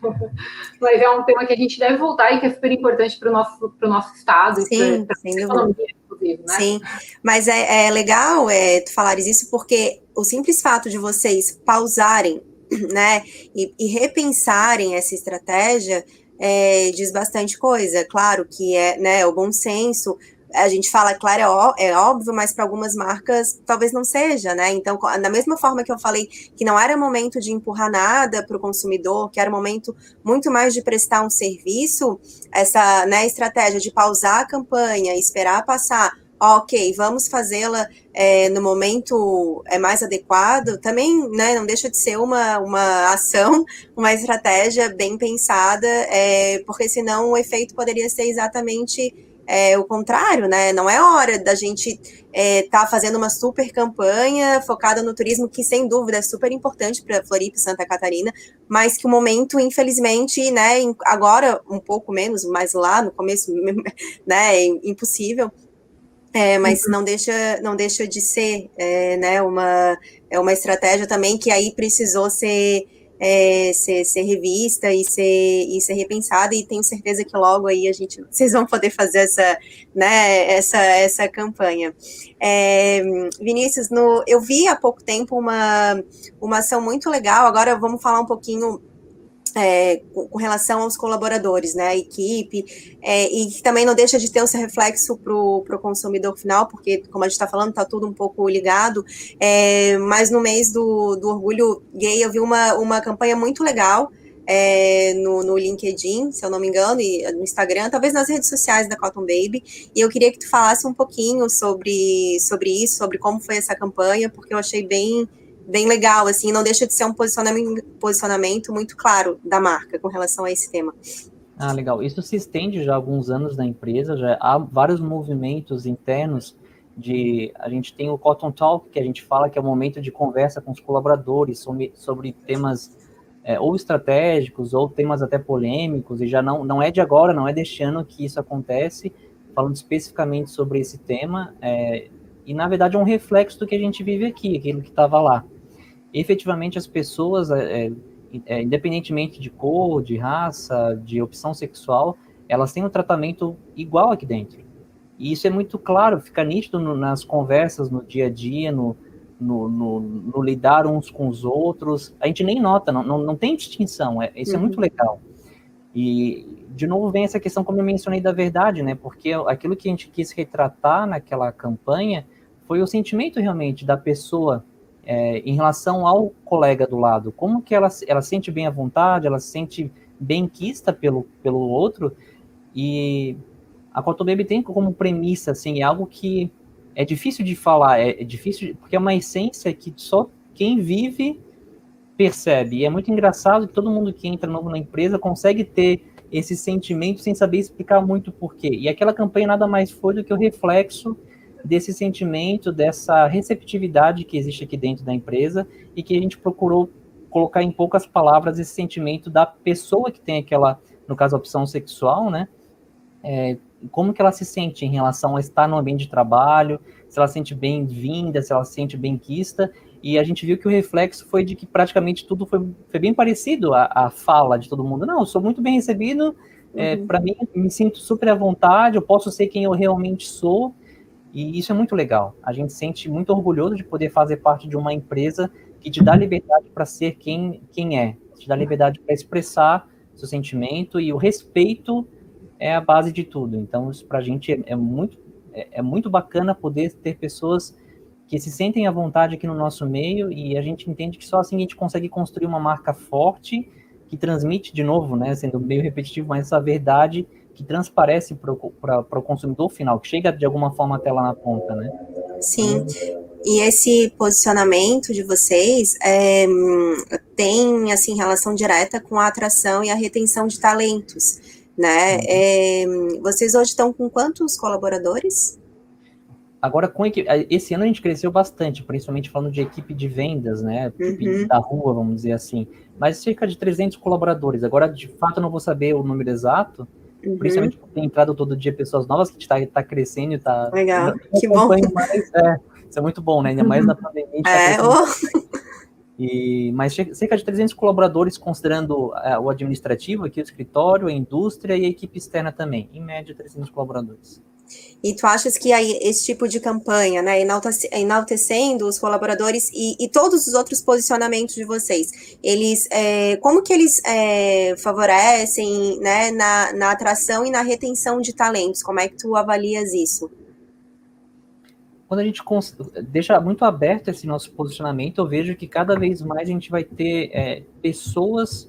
C: (laughs) Mas é um tema que a gente deve voltar e que é super importante para o nosso, nosso estado
A: Sim,
C: para
A: a economia, inclusive, né? Sim, mas é, é legal é, tu falares isso porque o simples fato de vocês pausarem, (clears throat) né, e, e repensarem essa estratégia é, diz bastante coisa. Claro que é, né, o bom senso, a gente fala, claro, é, ó, é óbvio, mas para algumas marcas talvez não seja, né? Então, da mesma forma que eu falei que não era momento de empurrar nada para o consumidor, que era momento muito mais de prestar um serviço, essa né, estratégia de pausar a campanha, esperar passar, ok, vamos fazê-la é, no momento é mais adequado, também né, não deixa de ser uma, uma ação, (laughs) uma estratégia bem pensada, é, porque senão o efeito poderia ser exatamente é, o contrário, né? Não é hora da gente estar é, tá fazendo uma super campanha focada no turismo, que sem dúvida é super importante para Floripa e Santa Catarina, mas que o momento, infelizmente, né, agora um pouco menos, mas lá no começo, (laughs) né, é impossível. É, mas uhum. não deixa, não deixa de ser, é, né, uma, é uma estratégia também que aí precisou ser é, ser, ser, revista e ser, e ser repensada, e tenho certeza que logo aí a gente, vocês vão poder fazer essa, né, essa, essa campanha. É, Vinícius, no, eu vi há pouco tempo uma, uma ação muito legal, agora vamos falar um pouquinho é, com relação aos colaboradores, né, a equipe, é, e que também não deixa de ter seu reflexo para o consumidor final, porque, como a gente está falando, está tudo um pouco ligado, é, mas no mês do, do orgulho gay eu vi uma, uma campanha muito legal, é, no, no, LinkedIn, se eu não me engano, e no Instagram, talvez nas redes sociais da Cotton Baby. E eu queria que tu falasse um pouquinho sobre, sobre isso, sobre como foi essa campanha, porque eu achei bem bem legal, assim, não deixa de ser um posicionamento, posicionamento muito claro da marca com relação a esse tema.
B: Ah, legal. Isso se estende já há alguns anos na empresa, já há vários movimentos internos de a gente tem o Cotton Talk, que a gente fala que é o momento de conversa com os colaboradores sobre, sobre temas é, ou estratégicos ou temas até polêmicos, e já não, não é de agora, não é deste ano que isso acontece, falando especificamente sobre esse tema, é, e na verdade é um reflexo do que a gente vive aqui, aquilo que estava lá efetivamente as pessoas, é, é, é, independentemente de cor, de raça, de opção sexual, elas têm um tratamento igual aqui dentro. E isso é muito claro, fica nítido no, nas conversas, no dia a dia, no, no, no, no, lidar uns com os outros. A gente nem nota, não, não, não tem distinção. É, isso é uhum. é muito legal. E, de novo, vem essa questão, como eu mencionei, da verdade, né? Porque aquilo que a gente quis retratar naquela campanha foi o sentimento realmente da pessoa é, em relação ao colega do lado, como que ela, ela sente bem à vontade, ela se sente bem quista pelo, pelo outro, e a Baby tem como premissa, assim, é algo que é difícil de falar, é, é difícil, porque é uma essência que só quem vive percebe, e é muito engraçado que todo mundo que entra novo na empresa consegue ter esse sentimento sem saber explicar muito porquê, e aquela campanha nada mais foi do que o reflexo desse sentimento, dessa receptividade que existe aqui dentro da empresa e que a gente procurou colocar em poucas palavras esse sentimento da pessoa que tem aquela, no caso, opção sexual, né? É, como que ela se sente em relação a estar no ambiente de trabalho, se ela se sente bem-vinda, se ela se sente bem-quista, e a gente viu que o reflexo foi de que praticamente tudo foi, foi bem parecido à, à fala de todo mundo. Não, eu sou muito bem recebido, é, uhum. é, para mim, me sinto super à vontade, eu posso ser quem eu realmente sou, E isso é muito legal. A gente se sente muito orgulhoso de poder fazer parte de uma empresa que te dá liberdade para ser quem, quem é, te dá liberdade para expressar seu sentimento e o respeito é a base de tudo. Então, isso para a gente é, é muito, é, é, muito bacana poder ter pessoas que se sentem à vontade aqui no nosso meio e a gente entende que só assim a gente consegue construir uma marca forte que transmite, de novo, né, sendo meio repetitivo, mas essa verdade que transparece para o consumidor final, que chega de alguma forma até lá na ponta, né?
A: Sim. E esse posicionamento de vocês é, tem assim relação direta com a atração e a retenção de talentos, né? Uhum. É, vocês hoje estão com quantos colaboradores?
B: Agora, com equipe, esse ano a gente cresceu bastante, principalmente falando de equipe de vendas, né? Equipe uhum. da rua, vamos dizer assim. Mas cerca de 300 colaboradores. Agora, de fato, eu não vou saber o número exato, uhum. principalmente porque tem entrado todo dia pessoas novas que está tá crescendo e está.
A: Legal, que bom.
B: Mais, é, isso é muito bom, né? Ainda mais na pandemia.
A: É, tá oh.
B: E, mas cerca de 300 colaboradores, considerando uh, o administrativo aqui, o escritório, a indústria e a equipe externa também. Em média, 300 colaboradores.
A: E tu achas que aí esse tipo de campanha, né, enaltecendo os colaboradores e, e todos os outros posicionamentos de vocês, eles, é, como que eles é, favorecem, né, na, na atração e na retenção de talentos? Como é que tu avalias isso?
B: quando a gente deixa muito aberto esse nosso posicionamento, eu vejo que cada vez mais a gente vai ter é, pessoas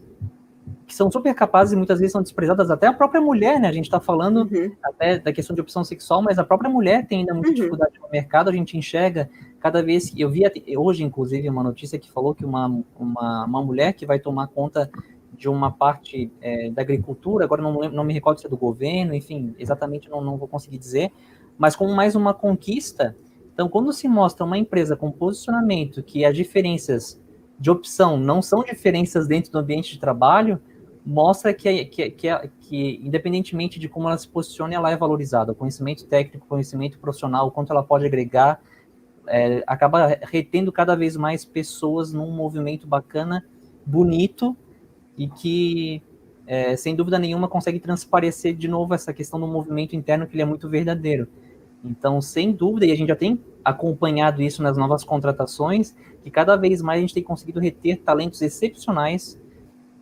B: que são super capazes e muitas vezes são desprezadas, até a própria mulher, né? A gente está falando uhum. até da questão de opção sexual, mas a própria mulher tem ainda muita uhum. dificuldade no mercado, a gente enxerga cada vez que. Eu vi hoje, inclusive, uma notícia que falou que uma, uma, uma mulher que vai tomar conta de uma parte é, da agricultura, agora não, não me recordo se é do governo, enfim, exatamente não, não vou conseguir dizer, mas como mais uma conquista então, quando se mostra uma empresa com posicionamento que as diferenças de opção não são diferenças dentro do ambiente de trabalho, mostra que, que, que, que independentemente de como ela se posicione, ela é valorizada. O conhecimento técnico, conhecimento profissional, o quanto ela pode agregar, é, acaba retendo cada vez mais pessoas num movimento bacana, bonito e que, é, sem dúvida nenhuma, consegue transparecer de novo essa questão do movimento interno que ele é muito verdadeiro. Então, sem dúvida, e a gente já tem acompanhado isso nas novas contratações, que cada vez mais a gente tem conseguido reter talentos excepcionais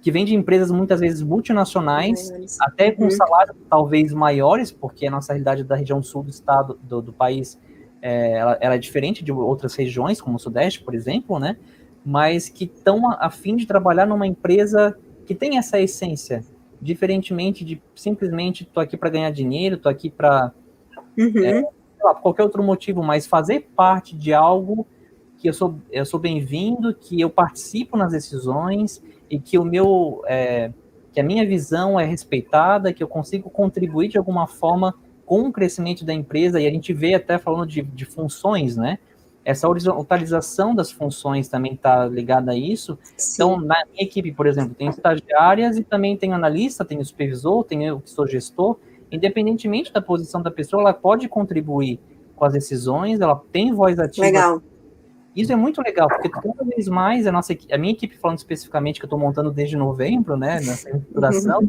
B: que vêm de empresas muitas vezes multinacionais, até com salários talvez maiores, porque a nossa realidade da região sul do estado do, do país é, ela, ela, é diferente de outras regiões, como o Sudeste, por exemplo, né? Mas que estão a, a fim de trabalhar numa empresa que tem essa essência, diferentemente de simplesmente tô aqui para ganhar dinheiro, tô aqui para Uhum. É, qualquer outro motivo, mas fazer parte de algo que eu sou, eu sou bem-vindo, que eu participo nas decisões e que o meu é, que a minha visão é respeitada, que eu consigo contribuir de alguma forma com o crescimento da empresa, e a gente vê até falando de, de funções, né? Essa horizontalização das funções também está ligada a isso. Sim. Então, na minha equipe, por exemplo, tem estagiárias e também tem analista, tem supervisor, tem eu que sou gestor, independentemente da posição da pessoa, ela pode contribuir com as decisões, ela tem voz ativa.
A: Legal.
B: Isso é muito legal, porque cada vez mais a nossa a minha equipe, falando especificamente que eu estou montando desde novembro, né, nessa estruturação,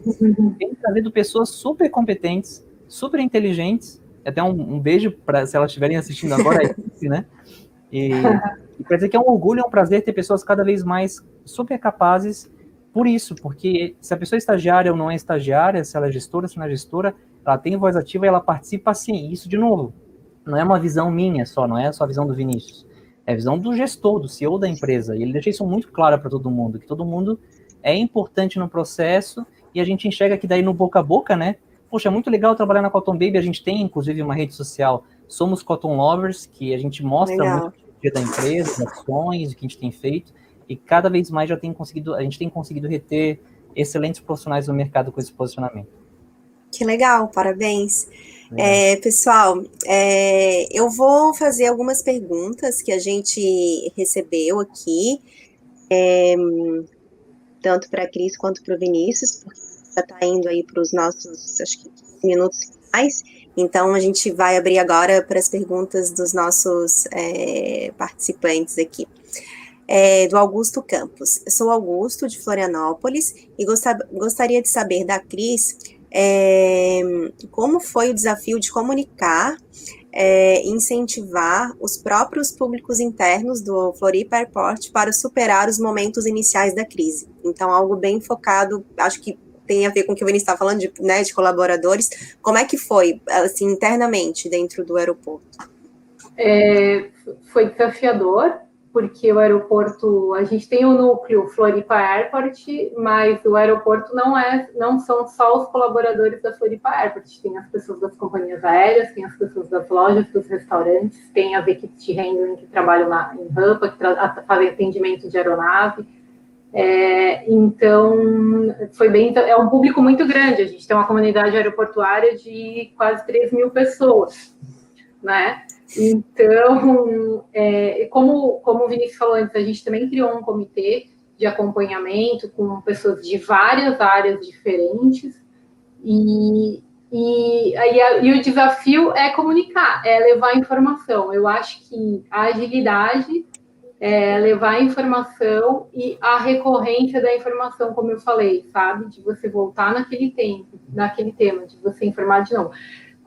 B: tem trazido pessoas super competentes, super inteligentes. Até um, um beijo para se elas estiverem assistindo agora, né? E, e para dizer que é um orgulho, é um prazer ter pessoas cada vez mais super capazes por isso, porque se a pessoa é estagiária ou não é estagiária, se ela é gestora, se não é gestora, ela tem voz ativa e ela participa sim. Isso, de novo, não é uma visão minha só, não é só a visão do Vinícius. É a visão do gestor, do CEO da empresa. E ele deixa isso muito claro para todo mundo, que todo mundo é importante no processo e a gente enxerga que daí no boca a boca, né? Poxa, é muito legal trabalhar na Cotton Baby. A gente tem, inclusive, uma rede social, Somos Cotton Lovers, que a gente mostra legal. muito o dia da empresa, as ações, o que a gente tem feito. E cada vez mais já tem conseguido, a gente tem conseguido reter excelentes profissionais no mercado com esse posicionamento.
A: Que legal, parabéns. É, pessoal, é, eu vou fazer algumas perguntas que a gente recebeu aqui, é, tanto para a Cris quanto para o Vinícius, porque já está indo aí para os nossos, acho que, minutos finais. Então, a gente vai abrir agora para as perguntas dos nossos é, participantes aqui. É, do Augusto Campos. Sou Augusto, de Florianópolis, e gostaria de saber da Cris é, como foi o desafio de comunicar é, incentivar os próprios públicos internos do Floripa Airport para superar os momentos iniciais da crise. Então, algo bem focado, acho que tem a ver com o que o Vinícius está falando, de, né, de colaboradores. Como é que foi, assim, internamente dentro do aeroporto?
C: É, foi desafiador, porque o aeroporto, a gente tem o núcleo Floripa Airport, mas o aeroporto não é, não são só os colaboradores da Floripa Airport, tem as pessoas das companhias aéreas, tem as pessoas das lojas, dos restaurantes, tem as equipes de handling que trabalham na, em rampa, que fazem atendimento de aeronave, é, então, foi bem, é um público muito grande. A gente tem uma comunidade aeroportuária de quase 3 mil pessoas, né? Então, é, como, como o Vinícius falou antes, a gente também criou um comitê de acompanhamento com pessoas de várias áreas diferentes. E, e, e, e o desafio é comunicar, é levar informação. Eu acho que a agilidade é, levar a informação e a recorrência da informação, como eu falei, sabe? De você voltar naquele tempo, naquele tema, de você informar de novo.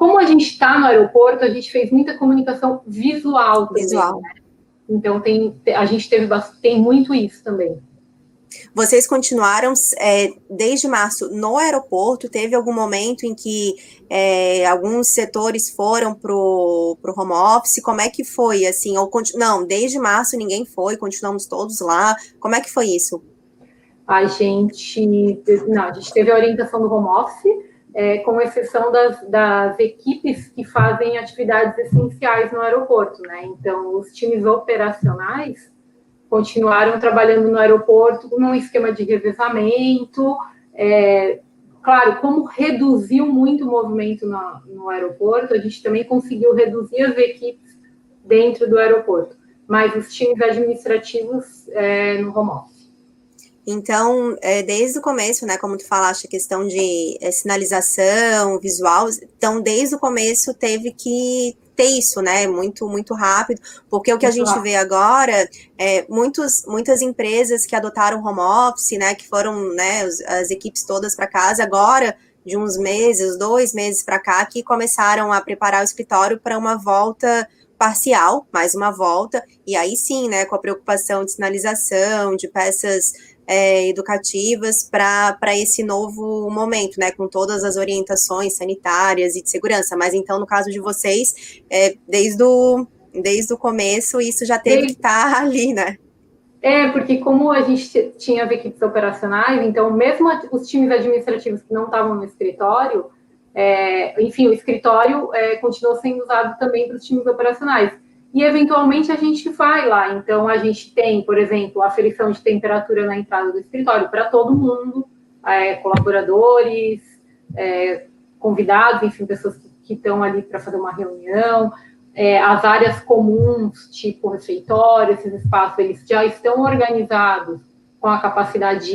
C: Como a gente está no aeroporto, a gente fez muita comunicação visual também. Visual. Né? Então tem, a gente teve tem muito isso também.
A: Vocês continuaram é, desde março no aeroporto? Teve algum momento em que é, alguns setores foram para o home office? Como é que foi? Assim, ou não, desde março ninguém foi, continuamos todos lá. Como é que foi isso?
C: A gente, não, a gente teve a orientação do home office, é, com exceção das, das, equipes que fazem atividades essenciais no aeroporto, né? Então, os times operacionais continuaram trabalhando no aeroporto num esquema de revezamento. É, claro, como reduziu muito o movimento no, no aeroporto, a gente também conseguiu reduzir as equipes dentro do aeroporto, mas os times administrativos é, no home office.
A: Então, é, desde o começo, né, como tu falaste, a questão de é, sinalização, visual, então desde o começo teve que ter isso, né? Muito, muito rápido, porque o que a gente vê agora é muitos, muitas empresas que adotaram home office, né? Que foram, né, as equipes todas para casa, agora de uns meses, dois meses para cá, que começaram a preparar o escritório para uma volta parcial, mais uma volta, e aí sim, né, com a preocupação de sinalização, de peças é, educativas para esse novo momento, né, com todas as orientações sanitárias e de segurança. Mas então, no caso de vocês, é, desde, o, desde o começo, isso já teve que estar tá (laughs) ali, né?
C: É, porque como a gente tinha as equipes operacionais, então mesmo os times administrativos que não estavam no escritório, é, enfim, o escritório é, continuou sendo usado também para os times operacionais e eventualmente a gente vai lá. Então, a gente tem, por exemplo, a aferição de temperatura na entrada do escritório para todo mundo, é, colaboradores, é, convidados, enfim, pessoas que estão ali para fazer uma reunião. É, as áreas comuns, tipo refeitório, esses espaços, eles já estão organizados com a capacidade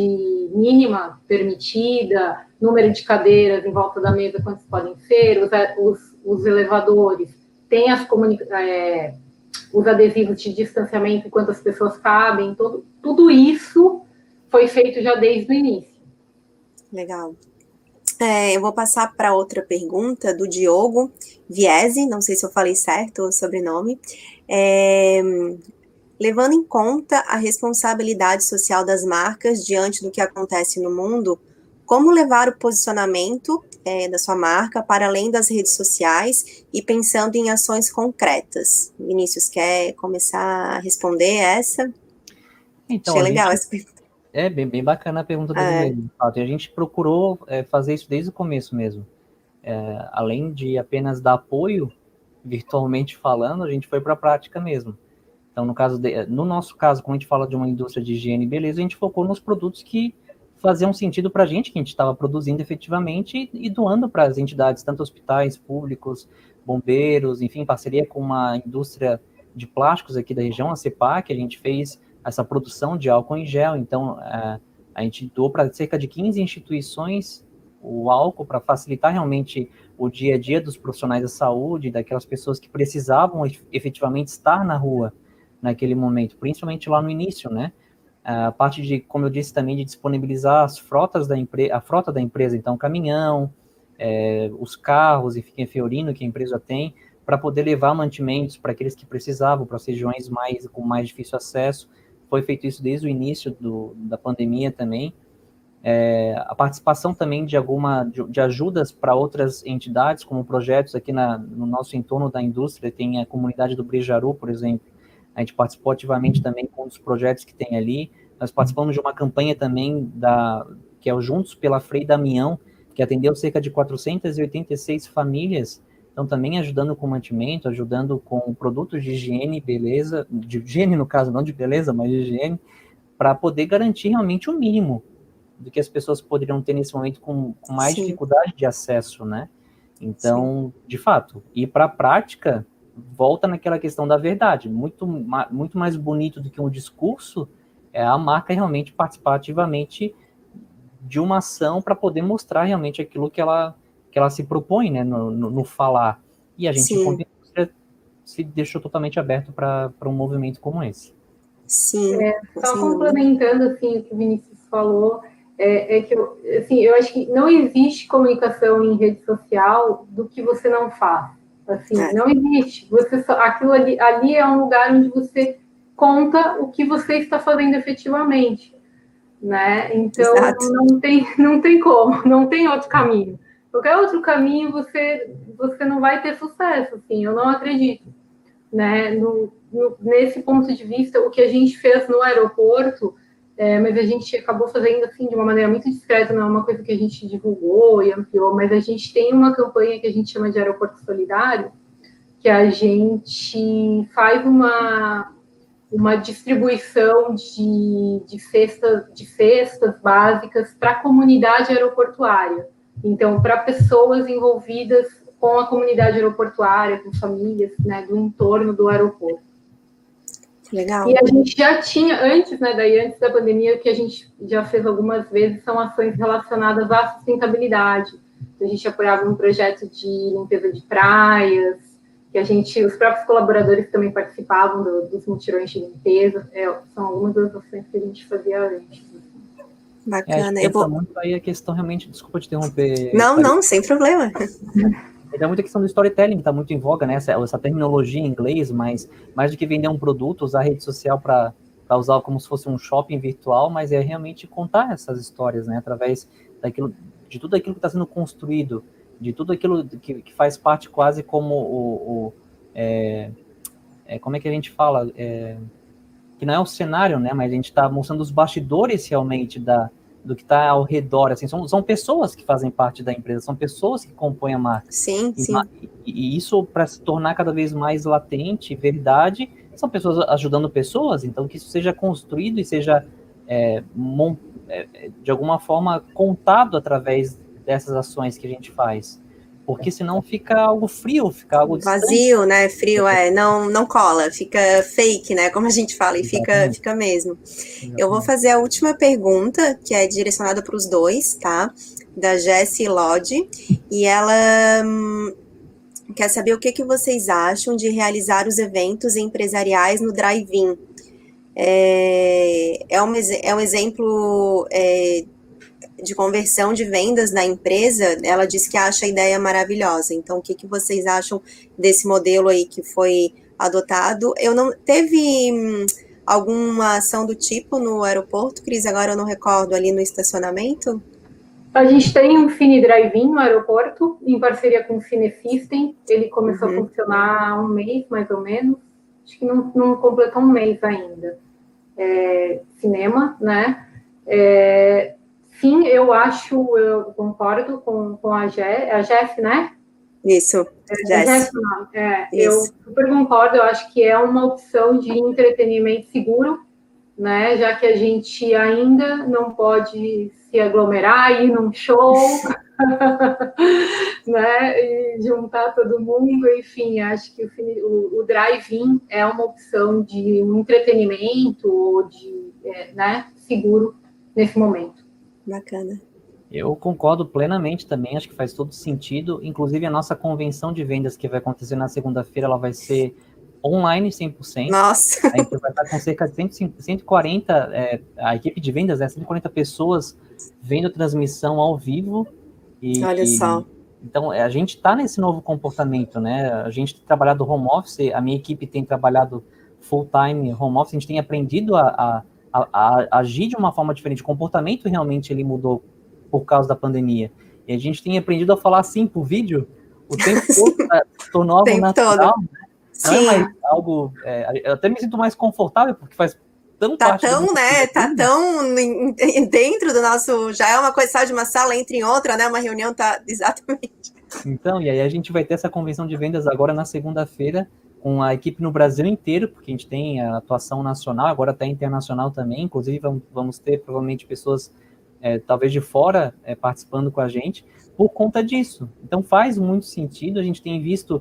C: mínima permitida, número de cadeiras em volta da mesa, quantos podem ser, os, os, os elevadores, tem as comunicações é, os adesivos de distanciamento, quantas pessoas cabem, todo, tudo isso foi feito já desde o início.
A: Legal. É, eu vou passar para outra pergunta do Diogo Viese, não sei se eu falei certo o sobrenome. É, levando em conta a responsabilidade social das marcas diante do que acontece no mundo, como levar o posicionamento é, da sua marca para além das redes sociais e pensando em ações concretas. Vinícius, quer começar a responder essa?
B: Então, Achei legal gente, essa pergunta. É bem, bem bacana a pergunta dele é. a gente procurou é, fazer isso desde o começo mesmo. É, além de apenas dar apoio, virtualmente falando, a gente foi para a prática mesmo. Então, no caso de, no nosso caso, quando a gente fala de uma indústria de higiene e beleza, a gente focou nos produtos que fazer um sentido para a gente que a gente estava produzindo efetivamente e, e doando para as entidades, tanto hospitais públicos, bombeiros, enfim, parceria com uma indústria de plásticos aqui da região, a CEPAC, a gente fez essa produção de álcool em gel, então é, a gente doou para cerca de 15 instituições o álcool para facilitar realmente o dia a dia dos profissionais da saúde, daquelas pessoas que precisavam efetivamente estar na rua naquele momento, principalmente lá no início, né? A parte de, como eu disse também, de disponibilizar as frotas da empresa, a frota da empresa, então caminhão, é, os carros, enfim, Fiorino que a empresa tem, para poder levar mantimentos para aqueles que precisavam, para as regiões mais com mais difícil acesso. Foi feito isso desde o início do, da pandemia também. É, a participação também de alguma de, de ajudas para outras entidades, como projetos aqui na, no nosso entorno da indústria, tem a comunidade do Brijaru, por exemplo. A gente participou ativamente também com os projetos que tem ali. Nós participamos de uma campanha também da que é o Juntos pela Frei Damião, que atendeu cerca de 486 famílias então, também ajudando com mantimento, ajudando com produtos de higiene, beleza, de higiene no caso, não de beleza, mas de higiene, para poder garantir realmente o mínimo do que as pessoas poderiam ter nesse momento com, com mais Sim. dificuldade de acesso, né? Então, Sim. de fato, ir para a prática volta naquela questão da verdade. Muito, muito mais bonito do que um discurso é a marca realmente participar ativamente de uma ação para poder mostrar realmente aquilo que ela que ela se propõe né, no, no, no falar. E a gente, se deixou totalmente aberto para um movimento como esse.
C: Sim. É, só complementando assim, o que o Vinícius falou, é, é, que eu, assim, eu acho que não existe comunicação em rede social do que você não faz. Assim, é. não existe. Você só, aquilo ali, ali é um lugar onde você conta o que você está fazendo efetivamente, né? Então não tem, (laughs) não tem como, não tem outro caminho qualquer outro caminho você você não vai ter sucesso, assim, eu não acredito, né? No, no, nesse ponto de vista, o que a gente fez no aeroporto, é, mas a gente acabou fazendo assim de uma maneira muito discreta, não é uma coisa que a gente divulgou e ampliou, mas a gente tem uma campanha que a gente chama de aeroporto solidário, que a gente faz uma uma distribuição de, de, cestas, de cestas básicas para a comunidade aeroportuária. Então, para pessoas envolvidas com a comunidade aeroportuária, com famílias né, do entorno do aeroporto.
A: Legal.
C: E a gente já tinha, antes, né, daí antes da pandemia, que a gente já fez algumas vezes, são ações relacionadas à sustentabilidade. A gente apoiava um projeto de limpeza de praias, que a gente, os próprios colaboradores também participavam do, dos mutirões de limpeza. É, são algumas das ações que a gente fazia antes.
A: Bacana. É,
B: eu vou... muito aí a questão realmente, desculpa te interromper.
A: Não, não, sem problema. (laughs)
B: É muita questão do storytelling, que está muito em voga, né? Essa, essa, terminologia em inglês, mas mais do que vender um produto, usar a rede social para usar como se fosse um shopping virtual, mas é realmente contar essas histórias, né? Através daquilo, de tudo aquilo que está sendo construído, de tudo aquilo que, que faz parte quase como o. o é, é, como é que a gente fala? É, que não é o cenário, né? Mas a gente está mostrando os bastidores realmente da, do que está ao redor. Assim, são, são pessoas que fazem parte da empresa, são pessoas que compõem a marca.
A: Sim,
B: e,
A: sim.
B: E, isso, para se tornar cada vez mais latente, verdade, são pessoas ajudando pessoas, então que isso seja construído e seja, é, é, de alguma forma, contado através dessas ações que a gente faz porque senão fica algo frio, fica algo
A: vazio, né? Frio é, não não cola, fica fake, né? Como a gente fala, e fica fica mesmo. Eu vou fazer a última pergunta, que é direcionada para os dois, tá? Da Jessie Lodge, e ela hum, quer saber o que, que vocês acham de realizar os eventos empresariais no drive-in. É, é, um, é um exemplo é, de conversão de vendas na empresa, ela disse que acha a ideia maravilhosa. Então, o que, que vocês acham desse modelo aí que foi adotado? Eu não teve hum, alguma ação do tipo no aeroporto, Cris? Agora eu não recordo ali no estacionamento.
C: A gente tem um Fini Drive-In no aeroporto, em parceria com o Cine System. Ele começou uhum. a funcionar há um mês, mais ou menos. Acho que não, não completou um mês ainda. É, cinema, né? É, Sim, eu acho, eu concordo com, com a, Je, a Jeff, né?
A: Isso,
C: é, Jeff. É. Eu super concordo, eu acho que é uma opção de entretenimento seguro, né? Já que a gente ainda não pode se aglomerar, ir num show, (laughs) né? E juntar todo mundo, enfim, acho que o, o, drive-in é uma opção de um entretenimento, de, é, né, seguro nesse momento.
A: Bacana.
B: Eu concordo plenamente também, acho que faz todo sentido. Inclusive, a nossa convenção de vendas que vai acontecer na segunda-feira, ela vai ser online 100%.
A: Nossa!
B: A gente vai estar com cerca de 140, é, a equipe de vendas, é 140 pessoas vendo transmissão ao vivo.
A: E, Olha só.
B: Então, é, a gente está nesse novo comportamento, né? A gente tem trabalhado home office, a minha equipe tem trabalhado full-time home office, a gente tem aprendido a, a, a, a, agir de uma forma diferente. O comportamento realmente ele mudou por causa da pandemia. E a gente tem aprendido a falar assim por vídeo o tempo (laughs) todo, né? tornou algo natural. Né? Não é mais algo. É, eu até me sinto mais confortável, porque faz tão
A: tá tão, né? Tá tão dentro do nosso. Já é uma coisa, sabe, de uma sala entra em outra, né? Uma reunião tá (laughs) exatamente.
B: Então, e aí a gente vai ter essa convenção de vendas agora na segunda-feira com a equipe no Brasil inteiro, porque a gente tem a atuação nacional, agora até internacional também. Inclusive, vamos ter provavelmente pessoas é, talvez de fora é, participando com a gente por conta disso. Então faz muito sentido. A gente tem visto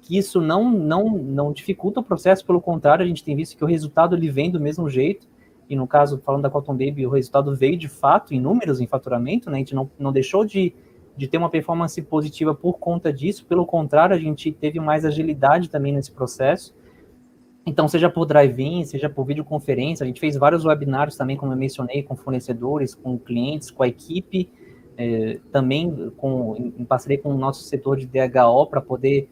B: que isso não, não, não dificulta o processo, pelo contrário, a gente tem visto que o resultado ele vem do mesmo jeito, e no caso, falando da Cotton Baby, o resultado veio de fato em números, em faturamento, né? a gente não, não deixou de, de ter uma performance positiva por conta disso, pelo contrário, a gente teve mais agilidade também nesse processo, então, seja por drive-in, seja por videoconferência, a gente fez vários webinários também, como eu mencionei, com fornecedores, com clientes, com a equipe, é, também com, em parceria com o nosso setor de DHO, para poder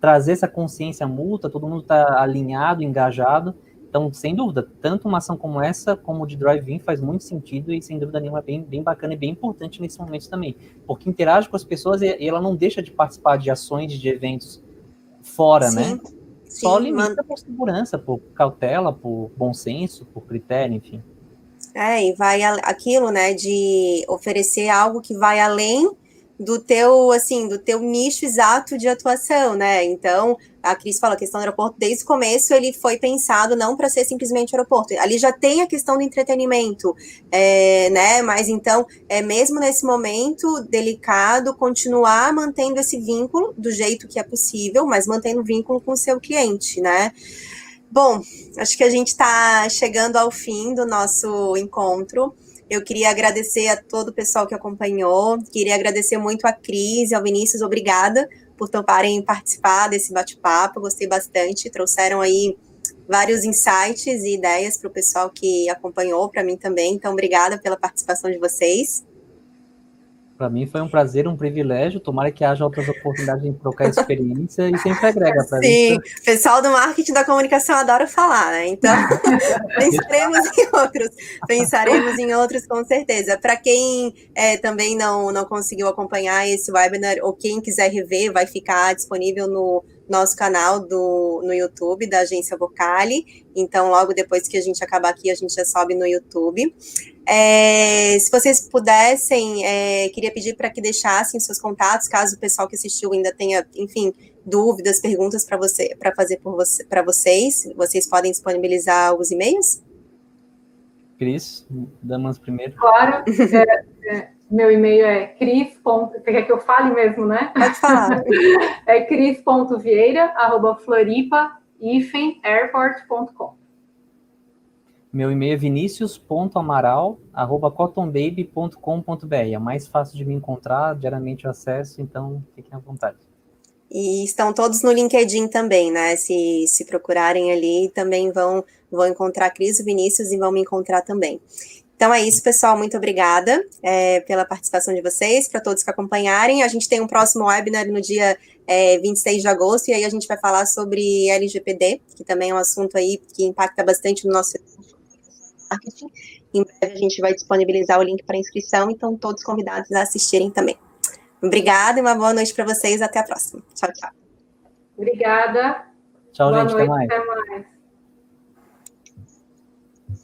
B: trazer essa consciência mútua, todo mundo está alinhado, engajado. Então, sem dúvida, tanto uma ação como essa, como de drive-in, faz muito sentido e, sem dúvida nenhuma, é bem, bem bacana e bem importante nesse momento também. Porque interage com as pessoas e, e ela não deixa de participar de ações, de eventos fora, Sim. né? Sim, Só limita man... por segurança, por cautela, por bom senso, por critério, enfim.
A: É, e vai aquilo, né, de oferecer algo que vai além do teu, assim, do teu nicho exato de atuação, né? Então, a Cris fala a questão do aeroporto, desde o começo ele foi pensado não para ser simplesmente aeroporto. Ali já tem a questão do entretenimento, é, né? Mas então, é mesmo nesse momento delicado, continuar mantendo esse vínculo do jeito que é possível, mas mantendo o vínculo com o seu cliente, né? Bom, acho que a gente está chegando ao fim do nosso encontro. Eu queria agradecer a todo o pessoal que acompanhou, queria agradecer muito a Cris e ao Vinícius, obrigada por toparem participar desse bate-papo, gostei bastante, trouxeram aí vários insights e ideias para o pessoal que acompanhou, para mim também, então obrigada pela participação de vocês.
B: Para mim foi um prazer, um privilégio. Tomara que haja outras oportunidades de trocar experiência e sempre agrega para
A: Sim, gente. pessoal do marketing da comunicação adora falar, né? Então, (laughs) pensaremos em outros. Pensaremos em outros com certeza. Para quem é, também não, não conseguiu acompanhar esse webinar ou quem quiser rever, vai ficar disponível no nosso canal do, no YouTube da Agência Vocale. Então, logo depois que a gente acabar aqui, a gente já sobe no YouTube. É, se vocês pudessem, é, queria pedir para que deixassem seus contatos, caso o pessoal que assistiu ainda tenha, enfim, dúvidas, perguntas para você, para fazer você, para vocês. Vocês podem disponibilizar os e-mails?
B: Cris, Damas primeiro.
C: Claro. (laughs) É, é, meu e-mail é cris. Você quer que eu fale mesmo, né?
A: Pode falar. (laughs)
C: é cris.vieira, arroba floripa-airport.com.
B: Meu e-mail é vinicius.amaral.cottonbaby.com.br. É mais fácil de me encontrar, diariamente eu acesso, então fiquem à vontade.
A: E estão todos no LinkedIn também, né? Se, se procurarem ali, também vão, vão encontrar Cris e Vinícius e vão me encontrar também. Então é isso, pessoal. Muito obrigada é, pela participação de vocês, para todos que acompanharem. A gente tem um próximo webinar no dia é, 26 de agosto, e aí a gente vai falar sobre LGPD, que também é um assunto aí que impacta bastante no nosso marketing. Em breve a gente vai disponibilizar o link para inscrição, então todos convidados a assistirem também. Obrigada e uma boa noite para vocês. Até a próxima. Tchau, tchau.
C: Obrigada.
B: Tchau, boa gente. Noite, até mais. Até mais.